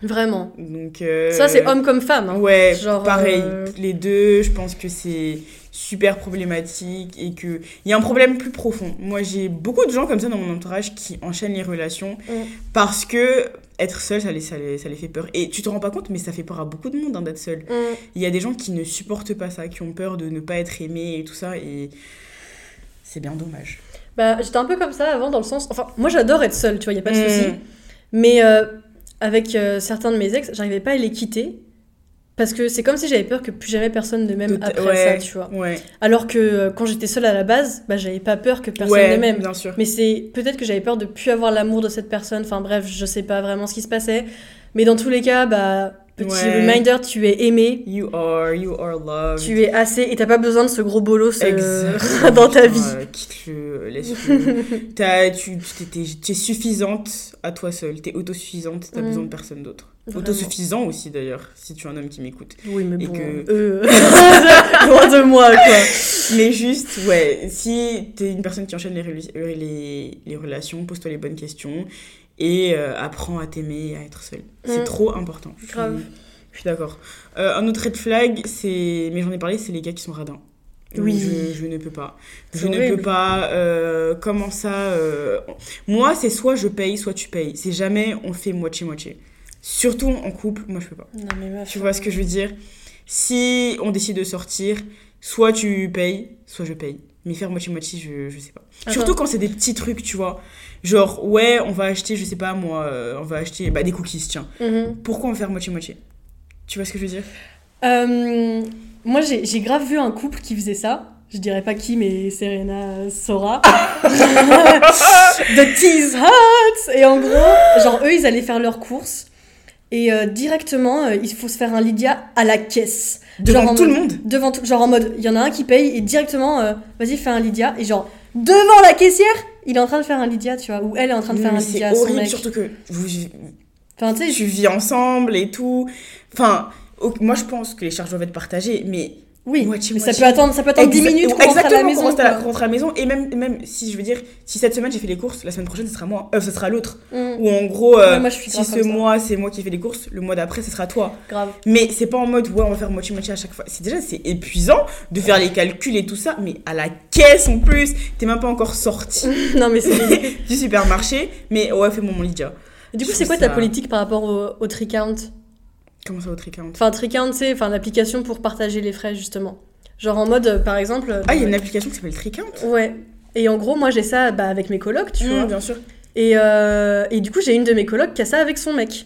Vraiment. Donc. euh, Ça, c'est homme comme femme. hein. Ouais, Genre, pareil. euh, Les deux, je pense que c'est super problématique et qu'il y a un problème plus profond. Moi, j'ai beaucoup de gens comme ça dans mon entourage qui enchaînent les relations Mm. parce que être seul, ça les, ça, les, ça les fait peur. Et tu te rends pas compte, mais ça fait peur à beaucoup de monde hein, d'être seul. Mm. Il y a des gens qui ne supportent pas ça, qui ont peur de ne pas être aimés et tout ça. Et c'est bien dommage. Bah, j'étais un peu comme ça avant, dans le sens. Enfin, moi j'adore être seule, tu vois, y a pas de souci. Mm. Mais euh, avec euh, certains de mes ex, j'arrivais pas à les quitter Parce que c'est comme si j'avais peur que plus jamais personne ne m'aime après ouais, ça, tu vois. Ouais, Alors que euh, quand j'étais seule à la base, bah, j'avais pas peur que personne ouais ne m'aime. bien sûr. Mais c'est peut-être que j'avais peur de plus avoir l'amour de cette personne. Enfin bref, je sais pas vraiment ce qui se passait. Mais dans tous les cas, bah, petit Ouais. reminder, tu es aimé, You are, you are loved. tu es assez et t'as pas besoin de ce gros bolos euh, dans ta vie. euh, Quitte-le, laisse-le. T'as- tu, tu, t'es- tu es suffisante à toi seule. T'es autosuffisante, t'as Mm. besoin de personne d'autre. Autosuffisant aussi d'ailleurs, si tu es un homme qui m'écoute. Oui, mais Et bon, que- eux, loin de moi, quoi. Mais juste, ouais, si t'es une personne qui enchaîne les, rela- euh, les, les relations, pose-toi les bonnes questions et euh, apprends à t'aimer et à être seule. C'est Mm. trop important. Je suis- Grave. Je suis d'accord. Euh, un autre red flag, c'est, mais j'en ai parlé, c'est les gars qui sont radins. Oui. Je, je ne peux pas. Je ne peux pas. euh, comment ça Moi, c'est soit je paye, soit tu payes. C'est jamais on fait moitié-moitié. Surtout en couple, moi je peux pas. Non, mais meuf, Tu vois ce que je veux dire? Si on décide de sortir, soit tu payes, soit je paye. Mais faire moitié-moitié, je, je sais pas. Attends. Surtout quand c'est des petits trucs, tu vois. Genre, ouais, on va acheter, je sais pas moi, euh, on va acheter bah, des cookies, tiens. Mhm. Pourquoi on faire moitié-moitié? Tu vois ce que je veux dire? Euh, moi, j'ai grave vu un couple qui faisait ça. Je dirais pas qui, mais Serena saura. The Tease Hut Et en gros, genre, eux, ils allaient faire leurs courses. Et euh, directement, euh, il faut se faire un Lydia à la caisse. Devant Genre en tout le monde? Devant tout, genre en mode, il y en a un qui paye et directement, euh, vas-y, fais un Lydia. Et genre, devant la caissière, il est en train de faire un Lydia, tu vois. Ou elle est en train de faire Mais un c'est Lydia son horrible, surtout que vous, Enfin, tu vis ensemble et tout. Enfin, moi je pense que les charges doivent être partagées, mais oui, moitié, mais ça moitié. peut attendre, ça peut attendre 10 Exa- minutes pour rentrer à la maison. à la, à maison. Et même, même si je veux dire, si cette semaine j'ai fait les courses, la semaine prochaine ce sera moi. Euh, ce sera l'autre. Mm, Ou en gros, euh, Ouais, moi, si ce mois c'est moi qui fais les courses, le mois d'après ce sera toi. grave. Mais c'est pas en mode ouais, on va faire moitié-moitié à chaque fois. C'est déjà c'est épuisant de faire les calculs et tout ça, mais à la caisse en plus, t'es même pas encore sorti non, mais c'est. du supermarché. Mais ouais, fais-moi mon Lydia. Du coup, c'est quoi ta politique par rapport au, au Tricount? Comment ça au tricount Enfin, Tricount, c'est enfin, l'application pour partager les frais, justement. Genre en mode, euh, par exemple. euh, Ah, il y a une application qui s'appelle Tricount Ouais. Et en gros, moi, j'ai ça bah, avec mes colocs, tu Mmh, vois. Bien sûr. Et, euh, et du coup, j'ai une de mes colocs qui a ça avec son mec.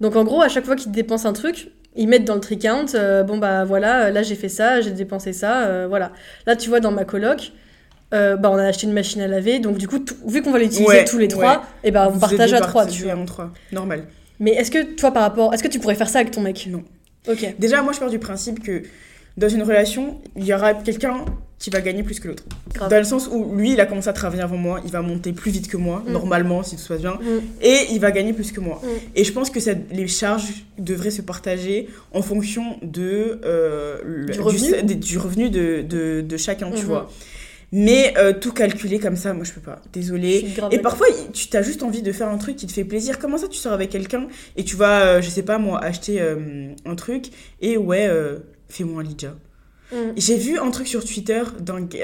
Donc en gros, à chaque fois qu'ils dépensent un truc, ils mettent dans le Tricount, euh, bon bah voilà, là j'ai fait ça, j'ai dépensé ça, euh, voilà. Là, tu vois, dans ma coloc, euh, bah, on a acheté une machine à laver, donc du coup, vu qu'on va l'utiliser Ouais, tous les trois, ouais. et bah, on Vous partage à trois, tu vois. en trois. Normal. Mais est-ce que toi, par rapport, est-ce que tu pourrais faire ça avec ton mec? Non. Ok. Déjà, moi, je pars du principe que dans une relation, il y aura quelqu'un qui va gagner plus que l'autre. Dans le sens où lui, il a commencé à travailler avant moi, il va monter plus vite que moi, Mm. normalement, si tout se passe bien, Mm. et il va gagner plus que moi. Mm. Et je pense que ça- les charges devraient se partager en fonction de, euh, Du revenu du de, de, de chacun, tu Mhm. vois. Mais euh, tout calculer comme ça, moi, je peux pas. Désolée. Et parfois, tu as juste envie de faire un truc qui te fait plaisir. Comment ça, tu sors avec quelqu'un et tu vas, euh, je sais pas moi, acheter euh, un truc et ouais, euh, fais-moi un Lydia. Mm. J'ai vu un truc sur Twitter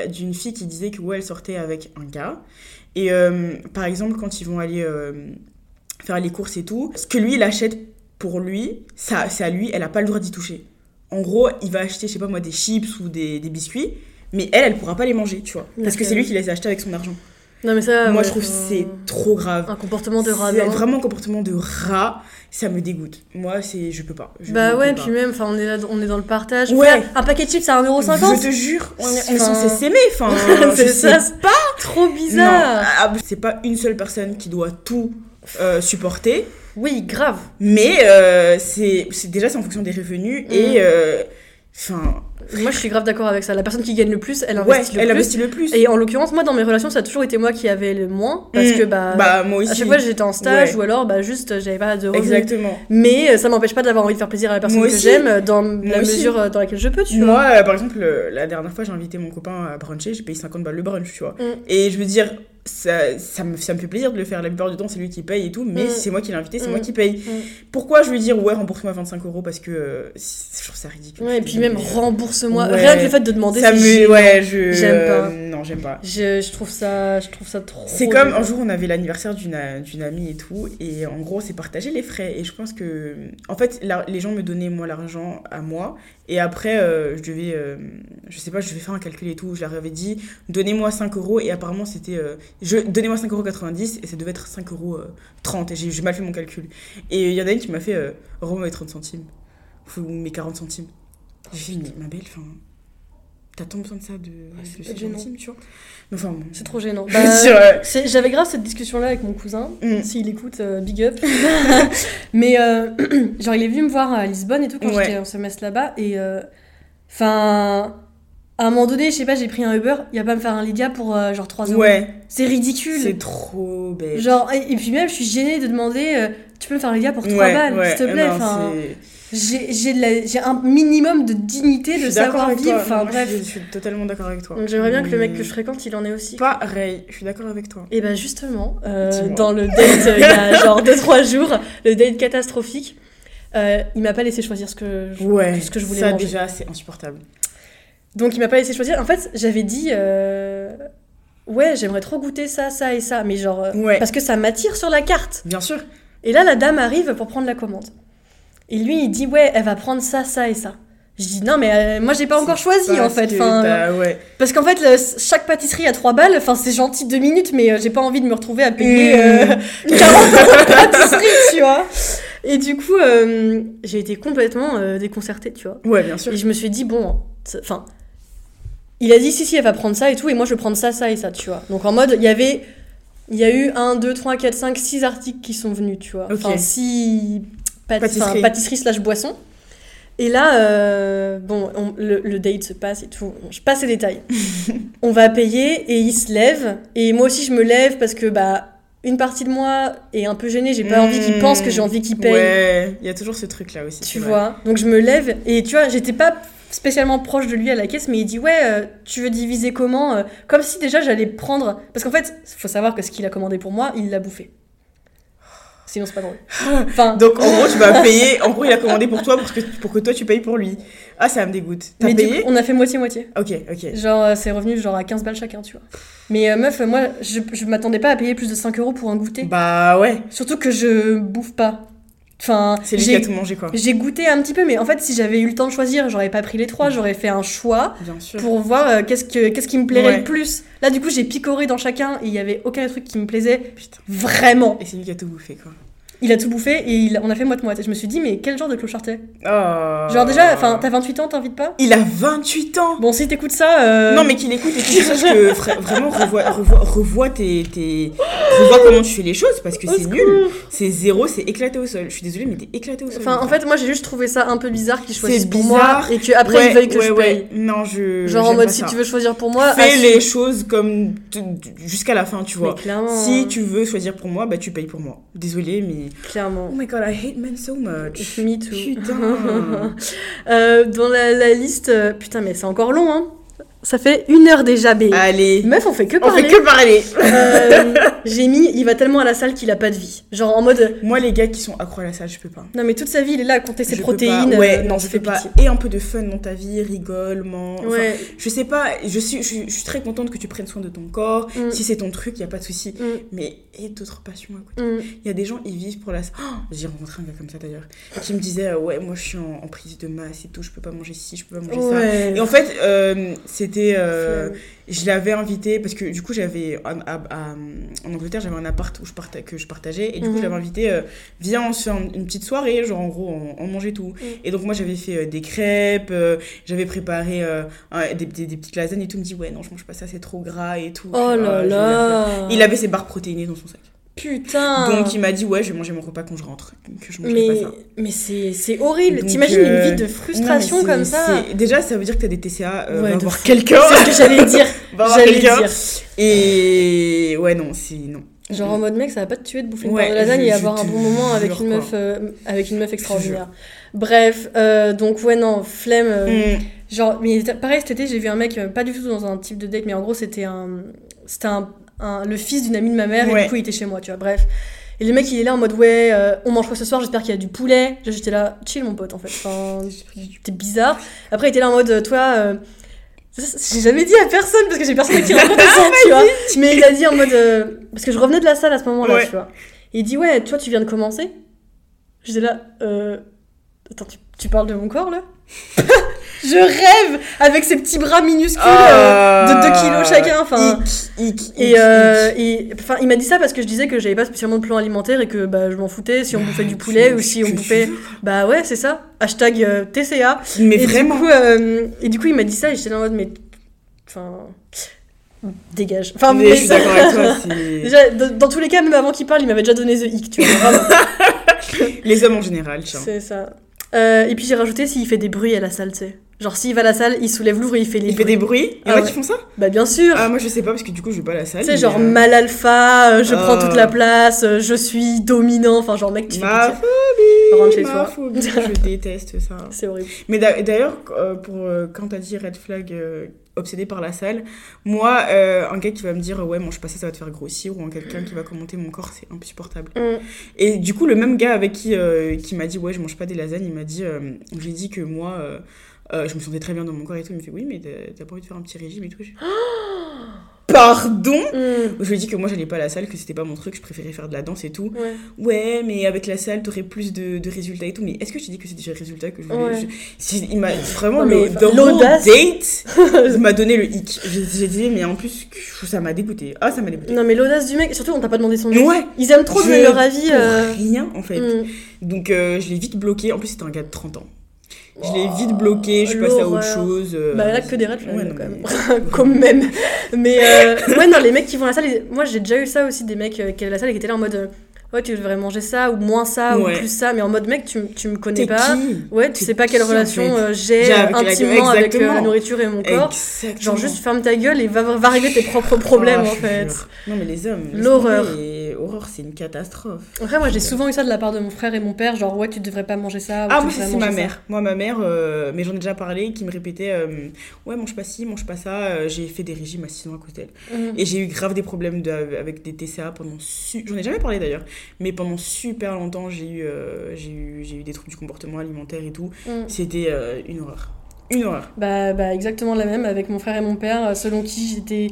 d'une fille qui disait que ouais, elle sortait avec un gars. Et par exemple, quand ils vont aller faire les courses et tout, ce que lui, il achète pour lui, ça, c'est à lui, elle a pas le droit d'y toucher. En gros, il va acheter, je sais pas moi, des chips ou des, des biscuits, mais elle, elle pourra pas les manger, tu vois. Parce que c'est lui qui les a achetés avec son argent. Non, mais ça. Moi, ouais, je trouve enfin, c'est trop grave. Un comportement de C'est radin. Vraiment un comportement de rat, ça me dégoûte. Moi, c'est je peux pas. Je Bah ouais, puis pas. même, on est, là- on est dans le partage. Ouais. Un paquet de chips à 1,50€. Je te jure, on est, on est Enfin, censé s'aimer. Enfin, c'est ça, sais c'est trop bizarre. ah, c'est pas une seule personne qui doit tout euh, supporter, Oui, grave. mais euh, c'est c'est- déjà c'est en fonction des revenus Mm. et euh, enfin Moi, je suis grave d'accord avec ça. La personne qui gagne le plus, elle ouais, investit le elle plus. investit le plus. Et en l'occurrence, moi, dans mes relations, ça a toujours été moi qui avais le moins. Parce Mm. que, bah, bah moi aussi. à chaque fois, j'étais en stage Ouais. ou alors, bah, juste, j'avais pas de revenus. Exactement. Mais euh, ça m'empêche pas d'avoir envie de faire plaisir à la personne Moi que j'aime euh, dans la aussi. mesure euh, dans laquelle je peux, tu vois. Moi, par exemple, la dernière fois, j'ai invité mon copain à bruncher, j'ai payé 50 balles le brunch, tu vois. Mm. Et je veux dire, ça, ça, me, ça me fait plaisir de le faire. La plupart du temps, c'est lui qui paye et tout, mais Mm. c'est moi qui l'ai invité, c'est moi qui paye. Pourquoi je lui dire, ouais, rembourse-moi 25 euros parce que euh, c'est- je trouve ça ridicule. Ouais, et puis même, Ouais. Rien que le fait de demander, Ça me. Ouais, je. J'aime pas. non, j'aime pas. Je, je trouve ça, je trouve ça trop. C'est comme un jour on avait l'anniversaire d'une amie et tout et en gros c'est partager les frais et je pense que en fait la- les gens me donnaient moi l'argent à moi et après euh, je devais euh, je sais pas je devais faire un calcul et tout je leur avais dit donnez-moi 5 euros et apparemment c'était euh, je donnez-moi 5 euros 90 et ça devait être 5 euros 30 et j'ai mal fait mon calcul et il y en a une qui m'a fait rends-moi les 30 centimes Faut mes 40 centimes. J'ai mais ma belle, enfin. T'as tant besoin de ça, de, c'est de pas ces gênant. tu vois. Mais enfin, bon. C'est trop gênant. Bah, c'est- J'avais grave cette discussion-là avec mon cousin. Mm. S'il écoute, euh, big up. Mais euh, genre, il est venu me voir à Lisbonne et tout quand Ouais. j'étais en semestre là-bas. Et euh, enfin, à un moment donné, je sais pas, j'ai pris un Uber. Il va pas me faire un Lydia pour genre 3 euros. Ouais, C'est ridicule. c'est trop bête. Genre, et, et puis même, je suis gênée de demander Tu peux me faire un Lydia pour 3 ouais, balles, ouais, s'il te plaît non, c'est- J'ai un minimum de dignité, de savoir vivre. toi. Enfin, bref. Je, je suis totalement d'accord avec toi. Donc j'aimerais bien que le mec que je fréquente, il en ait aussi. Pareil, je suis d'accord avec toi. Et ben justement, euh, dans le date euh, il y a genre 2-3 jours, le date catastrophique, euh, il m'a pas laissé choisir ce que je, Ouais, ce que je voulais ça manger. déjà, c'est insupportable. Donc il m'a pas laissé choisir. En fait, j'avais dit euh, ouais, j'aimerais trop goûter ça, ça et ça, mais genre Ouais, parce que ça m'attire sur la carte. bien sûr. Et là, la dame arrive pour prendre la commande. Et lui, il dit ouais, elle va prendre ça, ça et ça. Je dis non, mais euh, moi j'ai pas encore choisi en fait. Enfin, ouais. parce qu'en fait, le- chaque pâtisserie a 3 balles. Enfin, c'est gentil 2 minutes, mais euh, j'ai pas envie de me retrouver à payer euh, 40 euros de pâtisserie, tu vois. Et du coup, euh, j'ai été complètement euh, déconcertée, tu vois. Ouais, bien sûr. Et je me suis dit, bon, c'est- enfin, il a dit si, si, elle va prendre ça et tout, et moi je vais prendre ça, ça et ça, tu vois. Donc en mode, il y avait, il y a eu 1, 2, 3, 4, 5, 6 articles qui sont venus, tu vois. Ok. Enfin, 6 pâtisserie. Slash boisson. Et là, euh, bon, on- le, le date se passe et tout. Je passe les détails. on va payer et il se lève. Et moi aussi, je me lève parce que, bah, une partie de moi est un peu gênée. J'ai pas envie qu'il pense que j'ai envie qu'il paye. Ouais, il y a toujours ce truc-là aussi. Tu vois Donc je me lève et tu vois, j'étais pas spécialement proche de lui à la caisse, mais il dit ouais, euh, tu veux diviser comment Euh, Comme si déjà j'allais prendre. Parce qu'en fait, faut savoir que ce qu'il a commandé pour moi, il l'a bouffé. Sinon c'est pas drôle. Enfin, Donc en gros, tu vas payer. En gros, il a commandé pour toi pour que, pour que toi tu payes pour lui. Ah, ça me dégoûte. T'as du payé coup, on a fait moitié-moitié. Ok, ok. Genre, euh, c'est revenu genre à 15 balles chacun, tu vois. Mais euh, meuf, moi, je, je m'attendais pas à payer plus de 5 euros pour un goûter. Bah ouais, Surtout que je bouffe pas. Enfin, c'est lui qui j'ai a tout mangé quoi. j'ai goûté un petit peu, mais en fait, si j'avais eu le temps de choisir, j'aurais pas pris les trois, j'aurais fait un choix. Pour voir euh, qu'est-ce que qu'est-ce qui me plairait Ouais. le plus. Là du coup j'ai picoré dans chacun et il y avait aucun truc qui me plaisait Putain. vraiment. Et c'est lui qui a tout bouffé quoi. Il a tout bouffé et il- on a fait moite moite. Et je me suis dit mais quel genre de clochard t'es Oh. Genre déjà, enfin t'as 28 ans, t'invites pas Il a 28 ans Bon si t'écoutes ça. euh, Non mais qu'il écoute et qu'il sache que vra- vraiment revois, revois, revois tes, tes... Revois comment tu fais les choses parce que au c'est secours. nul. C'est zéro, c'est éclaté au sol. Je suis désolée mais t'es éclaté au sol. Enfin en fait moi j'ai juste trouvé ça un peu bizarre qu'ils choisissent C'est pour moi et qu'après Ouais, ils veuillent que ouais, je ouais. paye. Non, je. Genre en mode si ça. tu veux choisir pour moi, Fais assume. les choses comme t- jusqu'à la fin, tu vois. Mais clairement. Si tu veux choisir pour moi, bah tu payes pour moi. Désolée, mais. Clairement. Oh my god, I hate men so much. Me too. Putain. Euh, dans la, la liste, euh, putain mais c'est encore long hein. Ça fait une heure déjà, B. Allez. Meuf, on fait que On parler. fait que parler. Euh, j'ai mis, il va tellement à la salle qu'il a pas de vie. Genre en mode, Moi, les gars qui sont accro à la salle, je peux pas. non mais toute sa vie il est là à compter ses Je protéines. Ouais, euh, non, ça je fait peux pas. pitié. Et un peu de fun dans ta vie, rigole. Enfin, Ouais. Je sais pas, je suis, je, suis, je suis très contente que tu prennes soin de ton corps. Mm. Si c'est ton truc, y a pas de souci. Mm, Mais et d'autres passions à côté. mm. Il y a des gens, ils vivent pour la. Oh, J'ai rencontré un gars comme ça d'ailleurs, qui me disait euh, Ouais, moi je suis en, en prise de masse et tout, je peux pas manger ci, je peux pas manger ça. Ouais. Et en fait, euh, c'était. euh, je l'avais invité parce que du coup, j'avais. à- à- à- en Angleterre, j'avais un appart où je parta- que je partageais. Et du coup, Mhm. je l'avais invité euh, Viens, on se fait un- une petite soirée, genre en gros, on, on mangeait tout. Mhm. Et donc, moi, j'avais fait euh, des crêpes, euh, j'avais préparé des, des- des petites lasagnes et tout. Il me dit Ouais, non, je mange pas ça, c'est trop gras et tout. Oh là là. Il avait ses barres protéinées dans son sac. Putain. Donc il m'a dit ouais je vais manger mon repas quand je rentre, que je mangerai mais pas ça. mais c'est horrible. T'imagines euh, une vie de Non, frustration comme ça. Déjà ça veut dire que t'as des TCA, euh, Ouais, va de voir quelqu'un. C'est ce que j'allais dire. J'allais quelqu'un. dire. Et ouais non c'est non. Genre en mode mec, ça va pas te tuer de bouffer une Ouais, de lasagne je- et avoir un bon moment avec une meuf euh, avec une meuf extraordinaire. Bref, euh, donc ouais non, flemme. euh, Mm. Genre, mais pareil, cet été, j'ai vu un mec, euh, pas du tout dans un type de date, mais en gros, c'était un. C'était un, un- le fils d'une amie de ma mère, et Ouais. du coup, il était chez moi, tu vois. Bref. Et le mec, il est là en mode, ouais, euh, on mange quoi ce soir J'espère qu'il y a du poulet. J'étais là, chill, mon pote, en fait. Enfin, t'es bizarre. Après, il était là en mode, toi. euh, J'ai jamais dit à personne parce que j'ai personne qui racontait ça, tu vois. Mais il a dit en mode. euh, Parce que je revenais de la salle à ce moment-là, Ouais. tu vois. Et il dit, ouais, toi, tu viens de commencer J'étais là, euh. Attends, tu, tu parles de mon corps là Je rêve avec ces petits bras minuscules euh, de 2 kilos chacun. Enfin, et, euh, et enfin, il m'a dit ça parce que je disais que j'avais pas spécialement de plan alimentaire et que bah, je m'en foutais si on bouffait du poulet ou si on bouffait. Bah ouais, c'est ça. Hashtag euh, TCA. Mais et vraiment. Du coup, euh, et du coup, il m'a dit ça et j'étais en mode, mais. Enfin. Dégage. Enfin, mais mais je suis d'accord avec toi. Déjà, dans, dans tous les cas, même avant qu'il parle, il m'avait déjà donné The Hic, tu vois. Les hommes en général, tiens. c'est ça. Euh, et puis j'ai rajouté s'il fait des bruits à la salle, tu sais. Genre, s'il va à la salle, il soulève l'ouvre et il fait les Il fait des bruits Il y en Ah a ouais. qui font ça Bah, bien sûr. Ah, moi je sais pas parce que du coup je vais pas à la salle. Tu sais, mais, genre euh, mal alpha, euh, je prends Ah. toute la place, euh, je suis dominant. Enfin, genre, mec, tu fais Ma pitié. Rentre chez toi. ma phobie, je déteste ça. C'est horrible. Mais d'a- d'ailleurs, euh, pour euh, quand t'as dit red flag euh, obsédé par la salle, moi, euh, un gars qui va me dire ouais mange pas ça, ça va te faire grossir, ou un quelqu'un qui va commenter mon corps, c'est insupportable. Mm. Et du coup, le même gars avec qui euh, qui m'a dit ouais je mange pas des lasagnes, il m'a dit, euh, j'ai dit que moi. je me sentais très bien dans mon corps et tout. Il me fait oui, mais t'as t'as pas envie de faire un petit régime et tout. J'ai- Pardon Mm. Je lui ai dit que moi j'allais pas à la salle, que c'était pas mon truc, je préférais faire de la danse et tout. Ouais. Ouais, mais avec la salle, t'aurais plus de, de résultats et tout. Mais est-ce que je t'ai dit que c'était des résultats que je voulais Ouais. je- Il m'a vraiment Non, le l'audace. date m'a donné le hic. J'ai j'ai dit mais en plus ça m'a dégoûté. Ah ça m'a dégoûté. Non, mais l'audace du mec, surtout on t'a pas demandé son avis. Ouais. Ils aiment trop donner leur avis. euh, rien en fait. mm. Donc euh, je l'ai vite bloqué. En plus c'était un gars de 30 ans. Je l'ai vite bloqué, je suis passée à autre l'horreur. chose. euh, Bah là que des flags ouais, quand mais- même. quand même. Mais ouais non les mecs qui vont à la salle, moi j'ai déjà eu ça aussi des mecs euh, qui allaient à la salle et qui étaient là en mode euh, ouais tu devrais manger ça ou moins ça Ouais. ou plus ça mais en mode mec tu, tu me connais pas. qui Ouais tu sais pas quelle en relation fait j'ai la- intimement avec euh, la nourriture et mon corps. Exactement. Genre juste ferme ta gueule et va, va régler tes propres problèmes Oh, en je te fait. Non mais les hommes. L'horreur. et Horreur c'est une catastrophe. Après moi j'ai souvent eu ça de la part de mon frère et mon père genre ouais tu devrais pas manger ça. Ah, devrais c'est ma ça. mère. Moi, ma mère, euh, mais j'en ai déjà parlé, qui me répétait euh, Ouais, mange pas ci, mange pas ça. Euh, J'ai fait des régimes à 6 ans à cause d'elle. Mm. Et j'ai eu grave des problèmes de- avec des TCA pendant. Su... J'en ai jamais parlé d'ailleurs, mais pendant super longtemps, j'ai eu, euh, j'ai eu, j'ai eu des troubles du comportement alimentaire et tout. Mm. C'était une horreur. Une horreur. Bah, bah exactement la même avec mon frère et mon père, selon qui j'étais...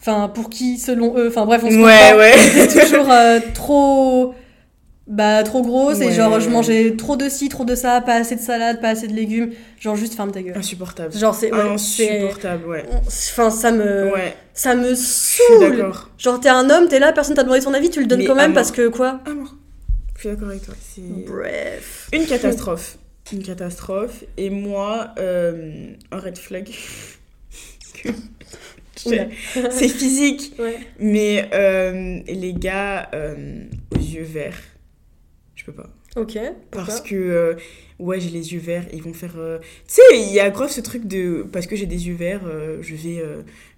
Enfin, pour qui, selon eux, enfin bref, on se Ouais, ouais. J'étais toujours euh, trop... Bah, trop grosse et genre je mangeais trop de ci, trop de ça, pas assez de salade, pas assez de légumes. Genre juste ferme ta gueule. Insupportable. Genre c'est... ouais, Insupportable, ouais. Enfin, ça me... Ouais, Ça me je suis saoule d'accord. Genre t'es un homme, t'es là, personne t'a demandé son avis, tu le donnes Mais quand même à parce que quoi? Ah non, je suis d'accord avec toi. Bref. Une catastrophe. Une catastrophe. Et moi, euh, un red flag. C'est physique. Ouais. Mais euh, les gars euh, aux yeux verts, je peux pas. Ok. Parce que, euh, ouais, j'ai les yeux verts, ils vont faire... Tu sais, il y a grave ce truc de... Parce que j'ai des yeux verts, je vais...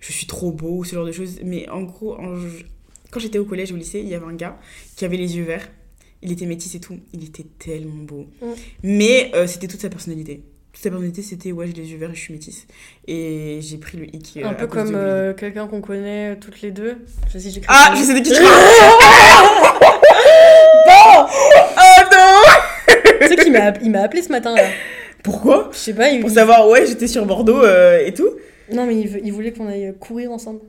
je suis trop beau, ce genre de choses. Mais en gros, en- quand j'étais au collège, au lycée, il y avait un gars qui avait les yeux verts. Il était métis et tout. Il était tellement beau. Mais c'était toute sa personnalité. Toute sa personnalité, c'était, ouais, j'ai les yeux verts et je suis métisse. Et j'ai pris le hic. euh, Un peu comme euh, quelqu'un qu'on connaît euh, toutes les deux. Je sais, j'écris Ah, je sais de qui tu parles. bon Oh non Tu sais qu'il m'a il m'a appelé ce matin là. Pourquoi Je sais pas, il, Pour savoir, ouais, j'étais sur Bordeaux euh, et tout. Non, mais il, il voulait qu'on aille courir ensemble.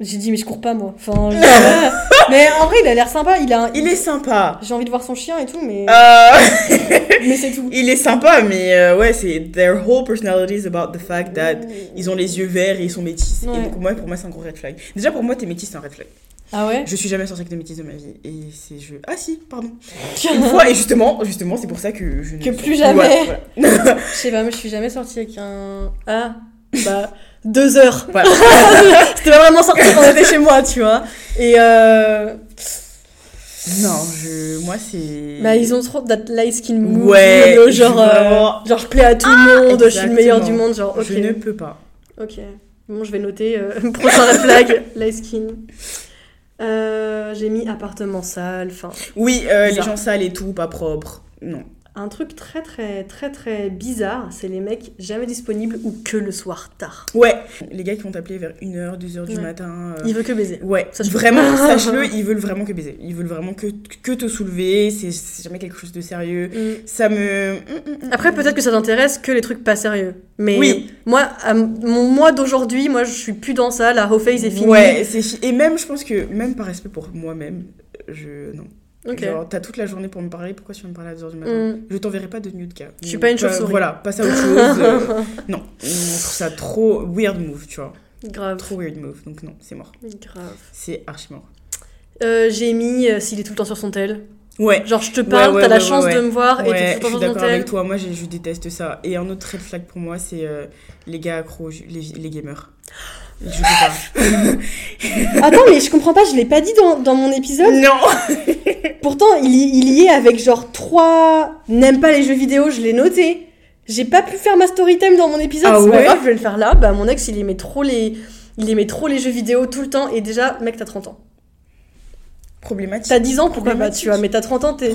J'ai dit, mais je cours pas moi. Enfin, je mais en vrai, il a l'air sympa. Il a, un- Il est sympa. J'ai envie de voir son chien et tout, mais, Euh, mais c'est tout. il est sympa, mais euh, ouais, c'est their whole personality is about the fact that ils ont les yeux verts et ils sont métis. Ouais. Et donc, moi, pour moi, c'est un gros red flag. Déjà, pour moi, t'es métis, c'est un red flag. Ah ouais? Je suis jamais sortie avec des métis de ma vie. Et c'est je. Ah si, pardon. Une fois, et justement, justement, c'est pour ça que je ne. Que plus jamais. Ouais, voilà. Je sais pas, mais je suis jamais sortie avec un. Ah, bah, deux heures. Voilà. C'était pas vraiment sorti quand on était chez moi, tu vois. Et euh. Non, je. Moi, c'est. Bah, ils ont trop that light skin move. Ouais, genre, euh, genre, je plais à tout le monde, je suis le meilleur du monde, genre, ok. Je ne peux pas. Ok. Bon, je vais noter euh, prochain flag, light skin. Euh, j'ai mis appartement sale, enfin. Oui, euh, les gens sales et tout, pas propres. Non. Un truc très très très très bizarre, c'est les mecs jamais disponibles ou que le soir tard. Ouais, les gars qui vont t'appeler vers 1h, 2h du Ouais. matin. euh, Il veut que baiser. Ouais, peux. vraiment, sache-le, ils veulent vraiment que baiser. Ils veulent vraiment que, que te soulever, c'est jamais quelque chose de sérieux. Mm. Ça me. Après, peut-être que ça t'intéresse que les trucs pas sérieux. Mais Oui. moi, à mon mois d'aujourd'hui, moi, je suis plus dans ça. La whole phase est finie. Ouais, c'est et même, je pense que, même par respect pour moi-même, je. Non. Ok. Genre, t'as toute la journée pour me parler, pourquoi tu vas me parler à 2h du matin Mm. Je t'enverrai pas de nude cas. Je suis pas une chauve-souris. Voilà, passe à autre chose. euh, non, on trouve ça trop weird move, tu vois. Grave. Trop weird move, donc non, c'est mort. Grave. C'est archi mort. Euh, j'ai mis euh, s'il est tout le temps sur son tel. Ouais. Genre, je te parle, ouais, t'as la chance de me voir et t'es je tout le suis temps sur ton d'accord avec tel. toi, moi je déteste ça. Et un autre red flag pour moi, c'est euh, les gars accros, les, les gamers. Je pas. Attends, mais je comprends pas, je l'ai pas dit dans, dans mon épisode. non Pourtant, il y, il y est avec genre 3 n'aime pas les jeux vidéo, je l'ai noté. J'ai pas pu faire ma story time dans mon épisode, Ah c'est pas ouais grave, je vais le faire là. Bah, mon ex, il aimait trop les. Il aimait trop les jeux vidéo tout le temps et déjà, mec, t'as 30 ans. Problématique. T'as 10 ans, pourquoi pas, tu vois, mais t'as 30 ans, t'es-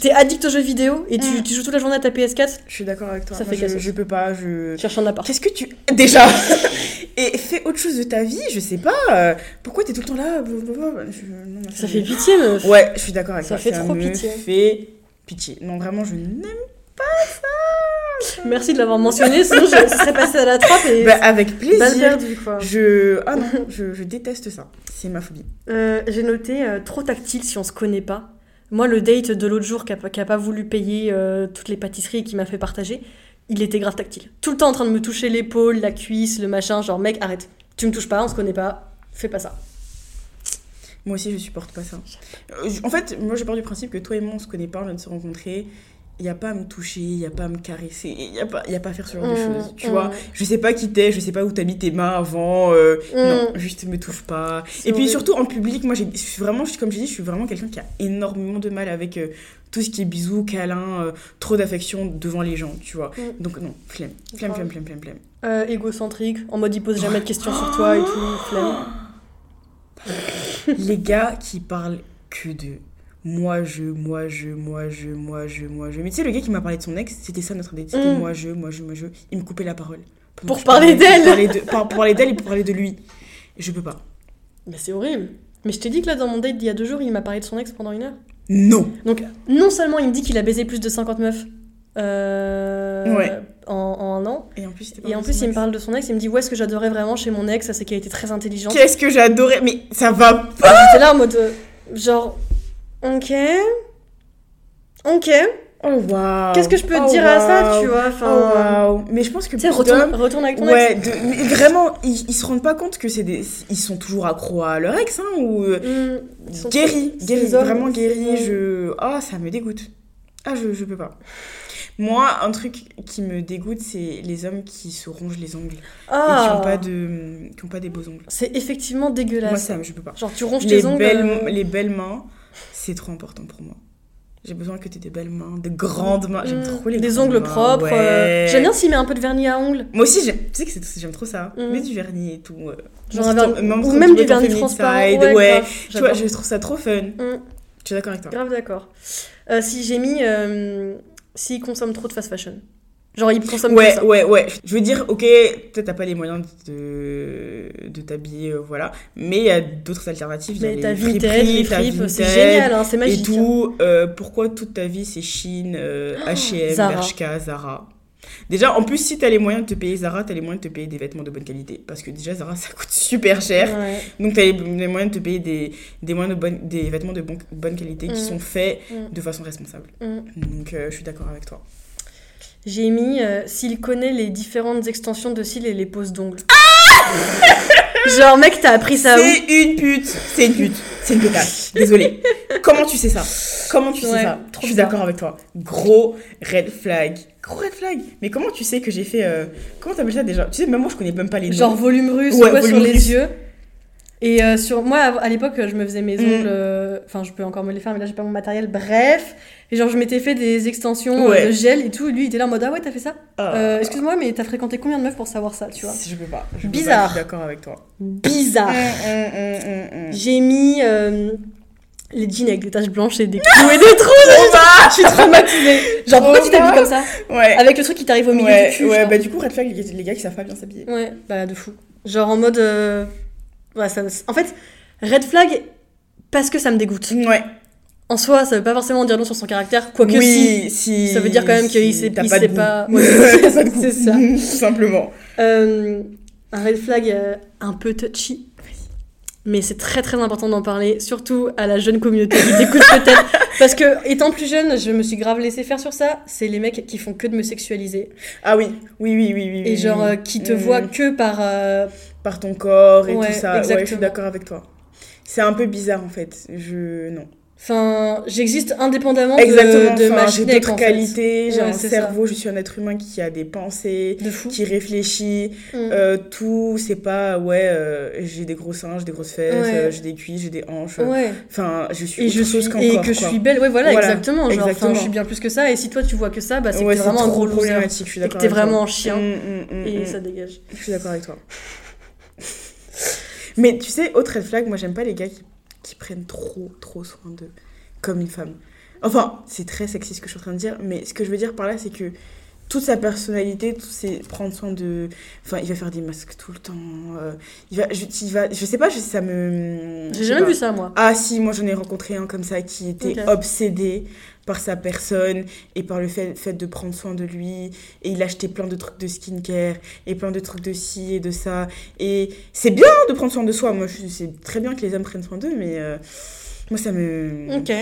t'es addict aux jeux vidéo et tu, Mm. tu joues toute la journée à ta PS4, Je suis d'accord avec toi. Ça Moi, fait je, je peux pas, je... tu cherches un appart. Qu'est-ce que tu... Déjà Et fais autre chose de ta vie, je sais pas. pourquoi t'es tout le temps là je- non, Ça fait pitié, meuf. Ouais, je suis d'accord avec Ça toi. fait trop me pitié. fait pitié. Non, vraiment, je n'aime Merci de l'avoir mentionné, sinon je, ce serait passé à la trappe et. Bah, avec balle plaisir. perdue, quoi. Je... Ah non, je, je déteste ça. C'est ma phobie. Euh, J'ai noté euh, trop tactile si on se connaît pas. Moi, le date de l'autre jour qui a, pas- qui a pas voulu payer euh, toutes les pâtisseries et qui m'a fait partager, il était grave tactile. Tout le temps en train de me toucher l'épaule, la cuisse, le machin. Genre, mec, arrête. Tu me touches pas, on se connaît pas. Fais pas ça. Moi aussi, je supporte pas ça. En fait, moi, je pars du principe que toi et moi, on se connaît pas, on vient de se rencontrer. Il n'y a pas à me toucher, il n'y a pas à me caresser, il n'y a, pas- y a pas à faire ce genre de Mm, choses. Tu mm. vois, je sais pas qui t'es, je sais pas où t'as mis tes mains avant. euh, Mm. Non, juste me touche pas. Et puis surtout en public, moi, j'ai- je suis vraiment, comme je dis, je suis vraiment quelqu'un qui a énormément de mal avec euh, tout ce qui est bisous, câlins, euh, trop d'affection devant les gens, tu vois. Mm. Donc non, flemme, flemme, flemme, flemme, flemme, flemme. Euh, égocentrique, en mode il pose jamais de questions sur toi et tout. Flemme. les gars qui parlent que de moi je, moi je, moi je, moi je, moi je. Mais tu sais, le gars qui m'a parlé de son ex, c'était ça notre date. C'était Mm. moi je, moi je, moi je. Il me coupait la parole. Pendant Pour parler d'elle. Pour parler de, d'elle et pour parler de lui. Je peux pas. Mais c'est horrible. Mais je t'ai dit que là, dans mon date d'il y a deux jours, il m'a parlé de son ex pendant une heure. Non. Donc, non seulement il me dit qu'il a baisé plus de 50 meufs euh, Ouais. en, en un an, Et en plus, et en plus il me parle de son ex, il me dit ouais ce que j'adorais vraiment chez mon ex, c'est qu'elle était très intelligente. Qu'est-ce que j'adorais? Mais ça va pas. J'étais là en mode euh, genre ok, ok, Oh waouh. qu'est-ce que je peux Oh, te dire à ça tu vois Oh enfin, waouh. Mais je pense que tu sais retourne, retourne avec ton Ouais, ex. de- mais vraiment, ils, ils se rendent pas compte que c'est des, ils sont toujours accros à leur ex, hein, ou Hmm, ils guéris, guéris, vraiment guéris. Je, ah, ça me dégoûte. Ah, je, je peux pas. Moi, un truc qui me dégoûte, c'est les hommes qui se rongent les ongles et qui Ah, ont pas de, qui ont pas des beaux ongles. c'est effectivement Moi, dégueulasse. ça, je peux pas. Genre tu ronges Les tes ongles. belles, euh, les belles mains, c'est trop important pour moi. J'ai besoin que tu aies des belles mains, de grandes mains. J'aime trop les Des ongles mains, propres. euh. J'aime bien s'il met un peu de vernis à ongles. Moi aussi, j'aime, tu sais que j'aime trop ça. Mm. Mets du vernis et tout. euh, Genre un vernis- montre ou même du vernis transparent. side, Ouais, ouais. grave, Tu vois, je trouve ça trop fun. Hmm. Je suis d'accord avec toi. Grave d'accord. Euh, si j'ai mis euh, s'il consomme trop de fast fashion. Genre il consomme que Ouais, ça. ouais, ouais. Je veux dire, ok, peut-être t'as pas les moyens de, de t'habiller, euh, voilà. Mais il y a d'autres alternatives. Il y a Mais les ta friperies, vintage, les ta fripes, c'est Vinted génial, hein, c'est Et magique. hein. tout. euh, pourquoi toute ta vie c'est Shein, euh, H&M, Zara. Bershka, Zara? Déjà, en plus, si t'as les moyens de te payer Zara, t'as les moyens de te payer des vêtements de bonne qualité. Parce que déjà, Zara, ça coûte super cher. Ouais. Donc, tu as les, les moyens de te payer des, des, moyens de bonne, des vêtements de bon- bonne qualité qui Mm. sont faits Mm. de façon responsable. Mm. Donc, euh, je suis d'accord avec toi. J'ai mis euh, s'il connaît les différentes extensions de cils et les poses d'ongles. Genre mec t'as appris ça où C'est une pute C'est une pute C'est une pétasse Désolée. Comment tu sais ça? Comment tu sais Ouais, ça? Je suis d'accord avec toi. Gros red flag. Gros red flag Mais comment tu sais que j'ai fait... euh, Comment t'appelles ça déjà? Tu sais, même moi, je connais même pas les noms. Genre volume russe Ouais, ou quoi sur les yeux. Et euh, sur moi à à l'époque je me faisais mes Mm. ongles euh, enfin je peux encore me les faire mais là j'ai pas mon matériel bref et genre je m'étais fait des extensions euh, Ouais. de gel et tout et lui il était là en mode ah ouais t'as fait ça Ah. Euh, excuse-moi mais t'as fréquenté combien de meufs pour savoir ça tu vois Je peux pas. Je peux pas, Bizarre. je suis d'accord avec toi. bizarre hum, hum, hum. j'ai mis euh, les jeans avec des taches blanches et des clous et des trous je suis traumatisée genre pourquoi tu t'habilles comme ça Ouais. avec le truc qui t'arrive au milieu ouais, du cul ouais, genre. bah du coup, red flag, les gars, les gars qui savent pas bien s'habiller. Ouais, bah de fou. Genre en mode. euh, ouais, ça, en fait, red flag parce que ça me dégoûte. Ouais. En soi, ça veut pas forcément dire non sur son caractère, quoique oui, si. Ça veut dire quand même qu'il si sait- il pas sait pas- ouais, c'est ça. Simplement. si. Euh, un red flag euh, un peu touchy. mais c'est très très important d'en parler, surtout à la jeune communauté qui t'écoute peut-être. Parce que, étant plus jeune, je me suis grave laissé faire sur ça. C'est les mecs qui font que de me sexualiser. Ah oui, oui, oui, oui. oui Et oui, genre, euh, qui te Mm. voient que par. Par ton corps et Ouais, tout ça. Ouais, je suis exactement. d'accord avec toi. C'est un peu bizarre en fait. Je. Non. Enfin, j'existe indépendamment de, Exactement. de ma enfin, j'ai d'autres qualités. J'ai Ouais, un cerveau. Je suis un être humain qui a des pensées, De fou. qui réfléchit. Mm. Euh, tout, c'est pas ouais, euh, j'ai des gros seins, j'ai des grosses fesses, Ouais. euh, j'ai des cuisses, j'ai des hanches. Ouais. Enfin, je suis Et je suis et que je suis belle. Ouais, voilà, Voilà, exactement. Genre, exactement. je suis bien plus que ça. Et si toi tu vois que ça, bah c'est vraiment un gros loser. problématique. Je suis d'accord. t'es vraiment un chien. Mm, mm, Et ça dégage. Je suis d'accord avec toi. Mais tu sais, autre red flag, moi j'aime pas les gars qui, qui prennent trop, trop soin d'eux, comme une femme. Enfin, c'est très sexy ce que je suis en train de dire, mais ce que je veux dire par là, c'est que toute sa personnalité, tout c'est prendre soin de. Enfin, il va faire des masques tout le temps. euh, il va, je, il va, je sais pas, je, ça me. je J'ai sais jamais pas. vu ça, moi. Ah si, moi j'en ai rencontré un comme ça qui était Ok. obsédé par sa personne et par le fait, fait de prendre soin de lui. Et il achetait plein de trucs de skincare et plein de trucs de ci et de ça. Et c'est bien de prendre soin de soi. Moi, je- c'est très bien que les hommes prennent soin d'eux, mais euh, moi ça me... Ok.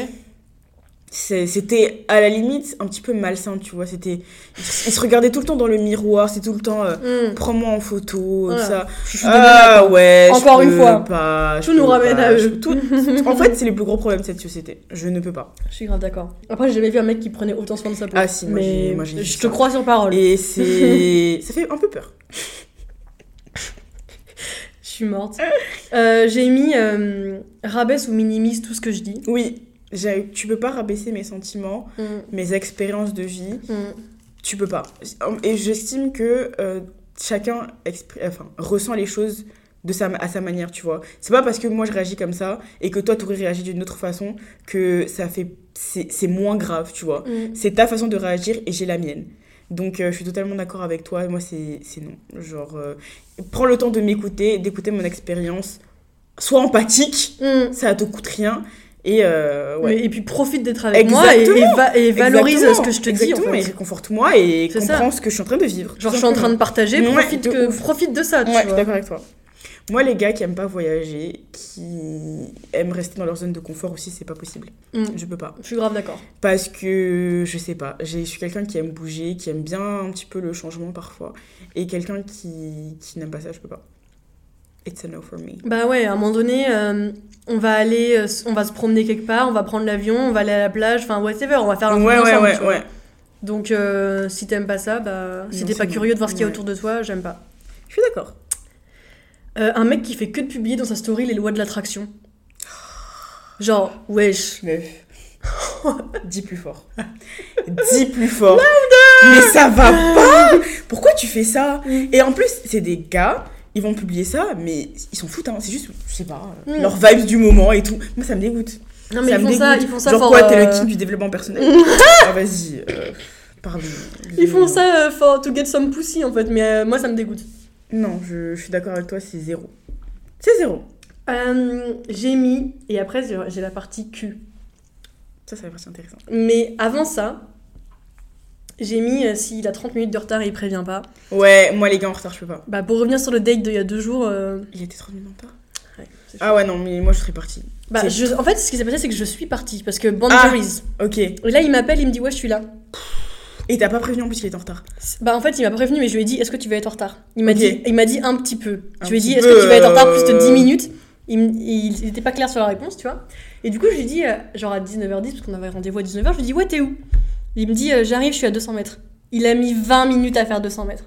C'était à la limite un petit peu malsain, tu vois. C'était... Il se regardait tout le temps dans le miroir, c'est tout le temps... euh, Mm. Prends-moi en photo, Voilà. ça. Je suis Ah ouais, je Encore une peux fois. Pas, je Tout nous ramène pas, à je- eux. tout- en fait, c'est le plus gros problème de cette société. Je ne peux pas. Je suis grave d'accord. Après, j'ai jamais vu un mec qui prenait autant soin de sa peau. Ah si, moi, mais moi, je te crois sur parole. Et c'est. ça fait un peu peur. Je suis morte. Euh, j'ai mis euh, rabaisse ou minimise tout ce que je dis. Oui, tu peux pas rabaisser mes sentiments, Mm, mes expériences de vie. mm. Tu peux pas. Et j'estime que euh, chacun enfin, ressent les choses de sa, à sa manière, tu vois. C'est pas parce que moi je réagis comme ça et que toi tu aurais réagi d'une autre façon que ça fait. C'est moins grave, tu vois. Mm. C'est ta façon de réagir et j'ai la mienne. Donc euh, je suis totalement d'accord avec toi. Moi, c'est c'est non. Genre, euh, prends le temps de m'écouter, d'écouter mon expérience. Sois empathique, Mm. ça te coûte rien. Et euh, ouais. Et puis profite d'être avec moi et, et, Exactement. va- et valorise Exactement. ce que je te dis. En et fait. réconforte-moi et comprends ça. ce que je suis en train de vivre. Genre, je suis en train de partager, Ouais, profite, de que, ouf. profite de ça, tu Ouais, je suis d'accord avec toi. Moi, les gars qui aiment pas voyager, qui aiment rester dans leur zone de confort aussi, c'est pas possible. Mm. Je peux pas. Je suis grave d'accord. Parce que, je sais pas, je suis quelqu'un qui aime bouger, qui aime bien un petit peu le changement parfois. Et quelqu'un qui, qui n'aime pas ça, je peux pas. It's a no for me. Bah ouais, à un moment donné, euh, on va aller, euh, on va se promener quelque part, on va prendre l'avion, on va aller à la plage, enfin whatever, on va faire un Ouais, ouais, ensemble, ouais. Donc euh, si t'aimes pas ça, bah si t'es pas bon. curieux de voir ce qu'il y a Ouais. autour de toi, j'aime pas. Je suis d'accord. Euh, un mec qui fait que de publier dans sa story les lois de l'attraction. Genre, wesh. Meuf. Dis plus fort. Dis plus fort. Mais ça va pas Pourquoi tu fais ça? Et en plus, c'est des gars, ils vont publier ça, mais ils s'en foutent, hein. c'est juste, je sais pas, Mm. leur vibes du moment et tout. Moi, ça me dégoûte. Non mais ça ils me font ça, dégoûte. ils font ça Genre for, quoi, t'es euh, le king du développement personnel Ah, vas-y, euh, pardon. Ils font ça euh, for to get some pussy en fait, mais euh, moi ça me dégoûte. Non, je, je suis d'accord avec toi, c'est zéro. C'est zéro. Euh, j'ai mis, et après j'ai j'ai la partie Q. Ça, ça va être intéressant. Mais avant ça, j'ai mis euh, s'il a 30 minutes de retard et il prévient pas. Ouais, moi, les gars en retard, je peux pas. Bah pour revenir sur le date d'il y a deux jours, euh, Il était 30 minutes en retard ouais, c'est chaud. Ah ouais, non, mais moi, je serais partie. Bah, c'est- je- en fait, ce qui s'est passé, c'est que je suis partie parce que boundaries. Ok. Et là, il m'appelle, il me dit ouais, je suis là. Et t'as pas prévenu en plus qu'il était en retard Bah en fait, il m'a pas prévenu, mais je lui ai dit est-ce que tu vas être en retard? Il m'a Ok. dit, il m'a dit un petit peu. Un je lui ai dit petit est-ce peu, que tu vas être en retard plus de euh, 10 minutes? Il, m- il, il était pas clair sur la réponse, tu vois. Et du coup, je lui dis euh, genre à 19h10 parce qu'on avait rendez-vous à 19h, je lui dis ouais, t'es où? Il me dit euh, j'arrive, je suis à 200 mètres. Il a mis 20 minutes à faire 200 mètres.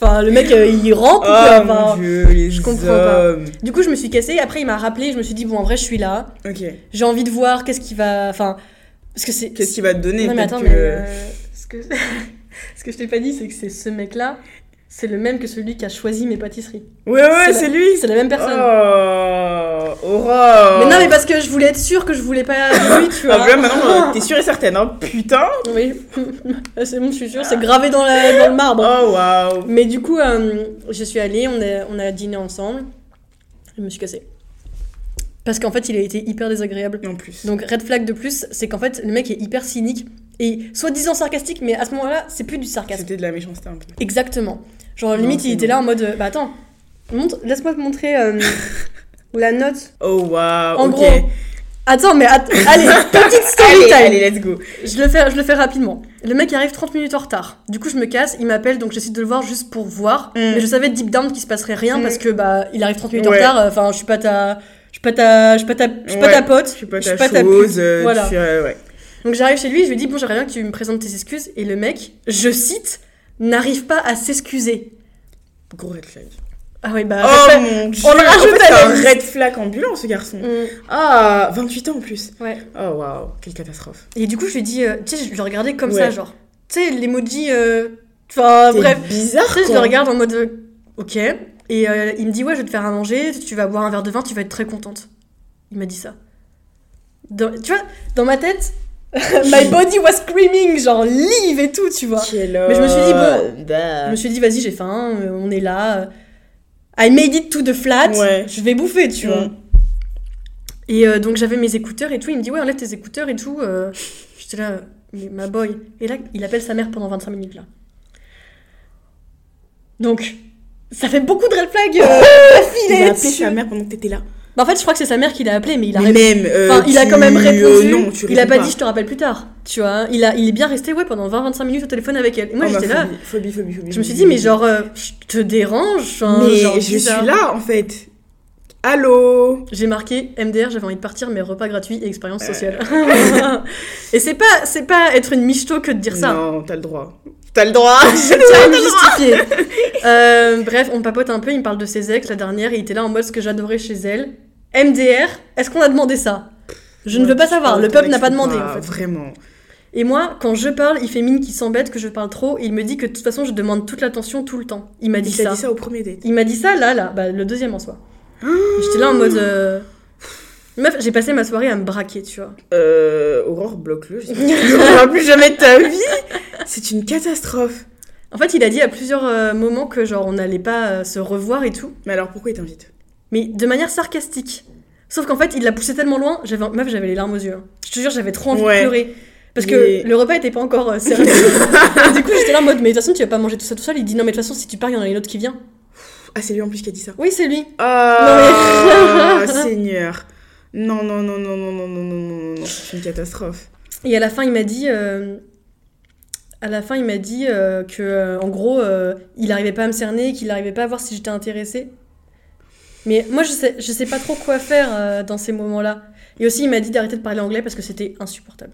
enfin, le mec, euh, il rentre. ou quoi Enfin, mon dieu, les je comprends pas. Du coup, je me suis cassée. Après, il m'a rappelé. Je me suis dit bon, en vrai, je suis là. Ok. J'ai envie de voir qu'est-ce qui va. Enfin, parce que c'est. Qu'est-ce qu'il va te donner? Non mais attends, que- mais euh, ce que ce que je t'ai pas dit, c'est que c'est ce mec-là, c'est le même que celui qui a choisi mes pâtisseries. Ouais, ouais, c'est lui C'est la même personne. Oh, Aura Mais non, mais parce que je voulais être sûre que je voulais pas lui, tu Ah, vois. là, maintenant, euh, t'es sûre et certaine, hein Putain Oui, c'est bon, je suis sûre, c'est gravé dans, la, dans le marbre. Oh, waouh Mais du coup, euh, je suis allée, on a, on a dîné ensemble. Je me suis cassée. Parce qu'en fait, il a été hyper désagréable. En plus. Donc, red flag de plus, c'est qu'en fait, le mec est hyper cynique et soi-disant sarcastique, mais à ce moment-là, c'est plus du sarcasme. C'était de la méchanceté un peu. Exactement. Genre, Non, limite, il était bon. là en mode euh, Bah attends, Montre- Laisse-moi te montrer euh, la note. Oh waouh, En ok. gros, Attends, mais att- allez, petite story Allez, time. allez, let's go. Je le, fais, je le fais rapidement. Le mec arrive 30 minutes en retard. Du coup, je me casse, il m'appelle, donc j'essaie de le voir juste pour voir. Mm. Mais je savais deep down qu'il se passerait rien Mm. parce que bah il arrive 30 minutes Ouais. en retard. Enfin, je suis pas ta. Je suis pas ta. Je suis pas ta, je suis pas ta pote. Je suis pas ta pas ta chose. euh, Voilà. tu euh, ouais. Donc j'arrive chez lui, je lui dis bon, j'aimerais bien que tu me présentes tes excuses. Et le mec, je cite, n'arrive pas à s'excuser. Gros red flag. Ah oui, bah. Oh respect. mon dieu. on le En rajoute fait, à c'est la un red flag ambulant, ce garçon. Mm, Ah, 28 ans en plus. ouais. Oh waouh, quelle catastrophe. Et du coup, je lui dis, euh, tu sais, je le regardais comme Ouais. ça, genre. Tu sais, l'emoji. euh, Enfin, C'est bref. bizarre Tu sais, je le regarde en mode euh, ok. Et euh, il me dit ouais, je vais te faire à manger, tu vas boire un verre de vin, tu vas être très contente. Il m'a dit ça. Dans- tu vois, dans ma tête, my body was screaming, genre leave et tout, tu vois. Quel Mais je me suis dit, bon, bah. Je me suis dit vas-y, j'ai faim, euh, on est là. I made it to the flat, Ouais. je vais bouffer, tu Mm. vois. Et euh, donc j'avais mes écouteurs et tout, il me dit ouais, enlève tes écouteurs et tout. euh, J'étais là, ma boy. Et là, il appelle sa mère pendant 25 minutes là. Donc, ça fait beaucoup de red flags euh, Il a appelé sa mère pendant que t'étais là. Bah, en fait, je crois que c'est sa mère qui l'a appelé, mais il a Mais répondu. même. euh, Enfin, il a tu- quand même répondu. euh, non, tu il a pas dit je te rappelle plus tard. Tu vois, il, a, il est bien resté ouais, pendant 20-25 minutes au téléphone avec elle. Et moi Oh, ma j'étais là. Phobie, phobie, phobie. Je me suis dit, mais genre, euh, je te dérange enfin, Mais genre, je bizarre. suis là en fait. Allô J'ai marqué MDR, j'avais envie de partir, mais repas gratuits et expérience sociale. et c'est pas, c'est pas être une michto que de dire ça. Non, t'as le droit. T'as le droit. Je tiens à me justifier. Euh, bref, on papote un peu, il me parle de ses ex. La dernière, il était là en mode ce que j'adorais chez elle. MDR, est-ce qu'on a demandé ça? Je ne veux pas savoir, le peuple n'a pas demandé en fait. Vraiment. Et moi, quand je parle, il fait mine qu'il s'embête que je parle trop et il me dit que de toute façon, je demande toute l'attention tout le temps. Il m'a dit Il ça. dit ça au premier date. Il m'a dit ça là, là, bah, le deuxième en soi. J'étais là en mode. euh, Meuf, j'ai passé ma soirée à me braquer, tu vois. Euh, Aurore, bloque-le. Je plus jamais de ta vie. C'est une catastrophe. En fait, il a dit à plusieurs euh, moments que genre on n'allait pas euh, se revoir et tout, Mais alors pourquoi il t'invite? Mais de manière sarcastique. Sauf qu'en fait, il l'a poussé tellement loin, j'avais meuf, j'avais les larmes aux yeux. hein. Je te jure, j'avais trop envie Ouais. de pleurer. Parce que Mais- le repas était pas encore euh, du coup, j'étais là en mode, mais de toute façon, tu vas pas manger tout ça tout seul. Il dit, non, mais de toute façon, si tu pars, il y en a une autre qui vient. Ah, c'est lui en plus qui a dit ça. Oui, c'est lui. Ah, Seigneur. Non, non, non, non, non, non, non, non, non, non, non, c'est une catastrophe. Et à la fin, il m'a dit. euh, À la fin, il m'a dit euh, que, euh, en gros, euh, il arrivait pas à me cerner, qu'il arrivait pas à voir si j'étais intéressée. Mais moi, je sais, je sais pas trop quoi faire euh, dans ces moments-là. Et aussi, il m'a dit d'arrêter de parler anglais parce que c'était insupportable.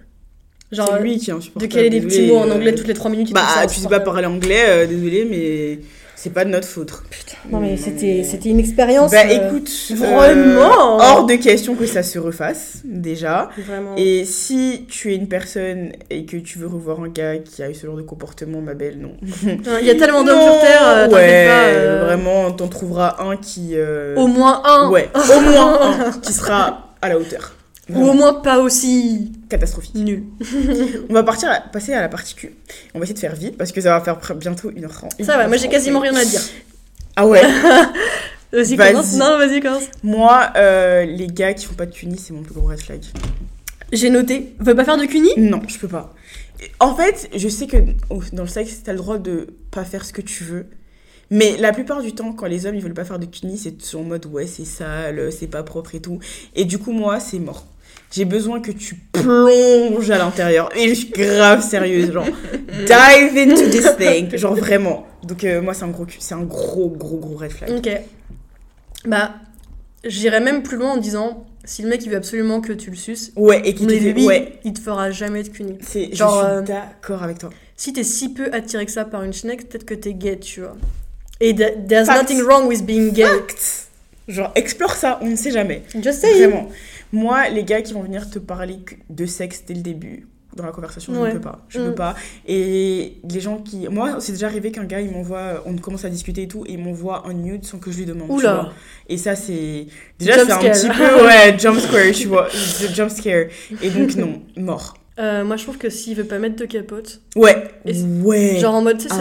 Genre, C'est lui qui est de insupportable. caler des petits mots en euh, anglais toutes les 3 minutes. Bah, tu sais pas parler anglais, euh, désolé, mais c'est pas de notre faute. Non, mais c'était c'était une expérience. Bah, euh, écoute, euh, vraiment hors de question que ça se refasse, déjà. Vraiment. Et si tu es une personne et que tu veux revoir un gars qui a eu ce genre de comportement, ma belle, non. Il y a tellement d'hommes sur Terre, euh, ouais, pas. vraiment, t'en trouveras un qui. Au moins un. Ouais, au moins un qui sera à la hauteur. Ou au moins pas aussi Catastrophique. nul. On va partir à- passer à la partie Q. On va essayer de faire vite parce que ça va faire bientôt 1h30. Ça va, moi j'ai quasiment rien à dire. Ah ouais. Vas-y, commence. Non, vas-y, commence. Moi, euh, les gars qui font pas de cunis, c'est mon plus gros red flag. J'ai noté. Veut pas faire de cuni Non, je peux pas. En fait, je sais que oh, dans le sexe, t'as le droit de pas faire ce que tu veux. Mais la plupart du temps, quand les hommes ils veulent pas faire de cunis, c'est en mode ouais, c'est sale, c'est pas propre et tout. Et du coup, moi, c'est mort. J'ai besoin que tu plonges à l'intérieur. Et je suis grave sérieuse, genre dive into this thing, genre vraiment. Donc euh, moi, c'est un gros, c'est un gros, gros, gros red flag. Ok. Bah, j'irais même plus loin en disant si le mec il veut absolument que tu le suces, Ouais, et qui te lui, ouais, il te fera jamais de cuni. c'est, je suis euh, d'accord avec toi. Si t'es si peu attiré que ça par une schneck, peut-être que t'es gay, tu vois. Et th- there's Facts. nothing wrong with being gay. Facts. Genre, explore ça, on ne sait jamais. Je sais. Vraiment. Moi, les gars qui vont venir te parler de sexe dès le début, dans la conversation, je ne peux pas. Je Mm. peux pas. Et les gens qui. Moi, c'est déjà arrivé qu'un gars, il m'envoie. On commence à discuter et tout, et il m'envoie un nude sans que je lui demande. Oula. Et ça, c'est. Déjà, c'est un petit peu. Ouais, jump scare, tu vois. Jump scare. Et donc, non, mort. Euh, moi, je trouve que s'il veut pas mettre de capote, Ouais, ouais. genre en mode, tu sais,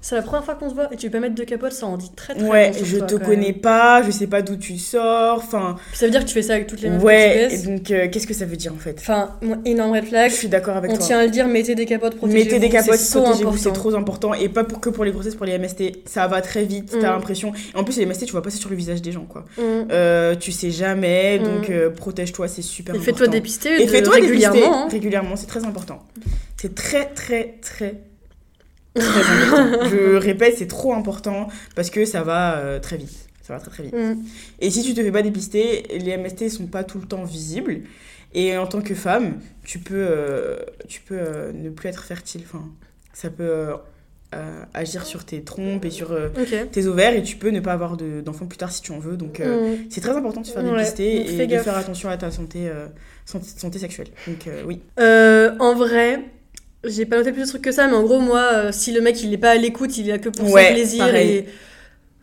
c'est- la première fois qu'on se voit et tu veux pas mettre de capote, ça en dit très très Ouais, je toi, te connais même. pas, je sais pas d'où tu sors, enfin, ça veut dire que tu fais ça avec toutes les meufs ouais, que et tu donc euh, qu'est-ce que ça veut dire en fait? Enfin, énorme red Je flag. suis d'accord avec On toi. tient à le dire, mettez des capotes, protégez-vous. Mettez des capotes, protégez-vous, c'est trop important. Et pas pour, que pour les grossesses, pour les MST. Ça va très vite, Mm. t'as l'impression. Et en plus, les MST, tu vois pas ça sur le visage des gens, quoi. Mm. Euh, tu sais jamais, Mm. donc euh, protège-toi, c'est super Et important. fais-toi dépister Et fais-toi régulièrement. dépister hein. régulièrement, c'est très important. C'est très, très, très, très important. Je répète, c'est trop important parce que ça va euh, très vite. Ça va très, très vite. Mm. Et si tu te fais pas dépister, les MST sont pas tout le temps visibles. Et en tant que femme, tu peux, euh, tu peux euh, ne plus être fertile. Enfin, ça peut agir sur tes trompes et sur euh, tes ovaires et tu peux ne pas avoir de- d'enfants plus tard si tu en veux. Donc, euh, Mm. c'est très important de se faire dépister et de gaffe. faire attention à ta santé, euh, santé, santé sexuelle. Donc, oui. En vrai, j'ai pas noté plus de trucs que ça, mais en gros, moi, si le mec il est pas à l'écoute, il là que pour Ouais, son plaisir pareil. et.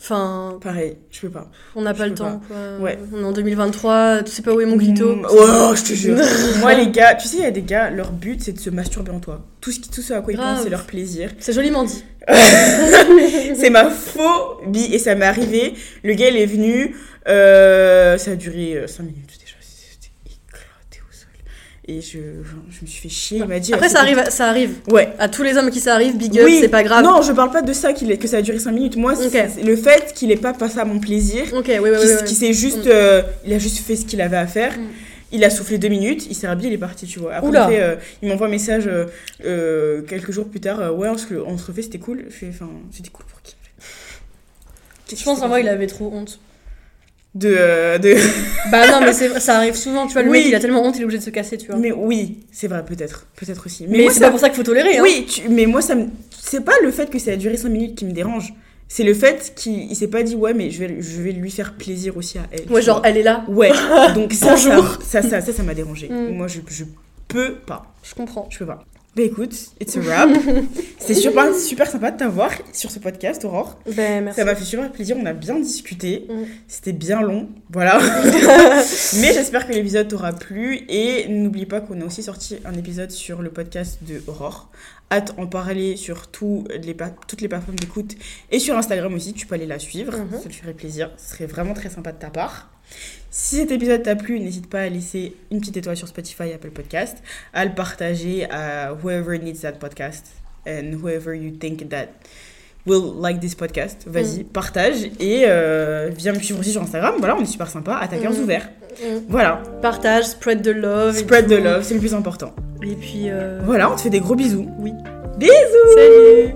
Enfin, Pareil, je peux pas. on n'a pas le temps, quoi. Ouais. On est en 2023, tu sais pas où est mon clito. Mm, oh, je te jure. Moi, les gars, tu sais, il y a des gars, leur but, c'est de se masturber en toi. Tout ce, qui, tout ce à quoi ils pensent, c'est leur plaisir. C'est joliment dit. c'est ma phobie et ça m'est arrivé. Le gars, il est venu, euh, ça a duré 5 minutes déjà. C'était éclaté au sol. Et je, je me suis fait chier. Il m'a dit. Après, euh, ça arrive, ça arrive. Ouais. À tous les hommes qui ça arrive, big up, Oui, c'est pas grave. Non, je parle pas de ça, qu'il que ça a duré 5 minutes. Moi, c'est- le fait qu'il ait pas passé à mon plaisir, Ok, oui, oui, qui, s'est juste. Mm. euh, il a juste fait ce qu'il avait à faire. Mm. Il a soufflé deux minutes, il s'est rhabillé, il est parti, tu vois. Après, fait, euh, il m'envoie un message euh, quelques jours plus tard. ouais, qu'on se refait, c'était cool. Enfin, c'était cool pour qui? Je pense en vrai, il avait trop honte. De. euh, de... Bah non, mais ça arrive souvent, tu vois. Le Oui. mec, il a tellement honte, il est obligé de se casser, tu vois. Mais, oui, c'est vrai, peut-être. Peut-être aussi. Mais, c'est ça... pas pour ça qu'il faut tolérer, hein. Oui, tu- mais moi, ça me. C'est pas le fait que ça a duré 5 minutes qui me dérange. C'est le fait qu'il il s'est pas dit, ouais, mais je vais, je vais lui faire plaisir aussi à elle. Ouais, genre, vois. elle est là. Ouais, donc ça, ça, ça, ça, ça m'a dérangé. Mm. Moi, je, je peux pas. Je comprends. Je peux pas. Bah écoute, it's a wrap. C'était super, super sympa de t'avoir sur ce podcast, Aurore. Ben, merci. Ça m'a fait super plaisir, on a bien discuté. Mm. C'était bien long, voilà. Mais j'espère que l'épisode t'aura plu. Et n'oublie pas qu'on a aussi sorti un épisode sur le podcast de Aurore. Hâte en parler sur les toutes les plateformes d'écoute et sur Instagram aussi. Tu peux aller la suivre, Mhm. ça te ferait plaisir. Ce serait vraiment très sympa de ta part. Si cet épisode t'a plu, n'hésite pas à laisser une petite étoile sur Spotify et Apple Podcast, à le partager à whoever needs that podcast and whoever you think that will like this podcast. Vas-y, partage et euh, viens me suivre aussi sur Instagram. Voilà, on est super sympa, attaqueurs Mhm. ouverts. Mm. Voilà, Partage, spread the love. spread the love, c'est le plus important. Et puis. euh, Voilà, on te fait des gros bisous. Oui. Bisous Salut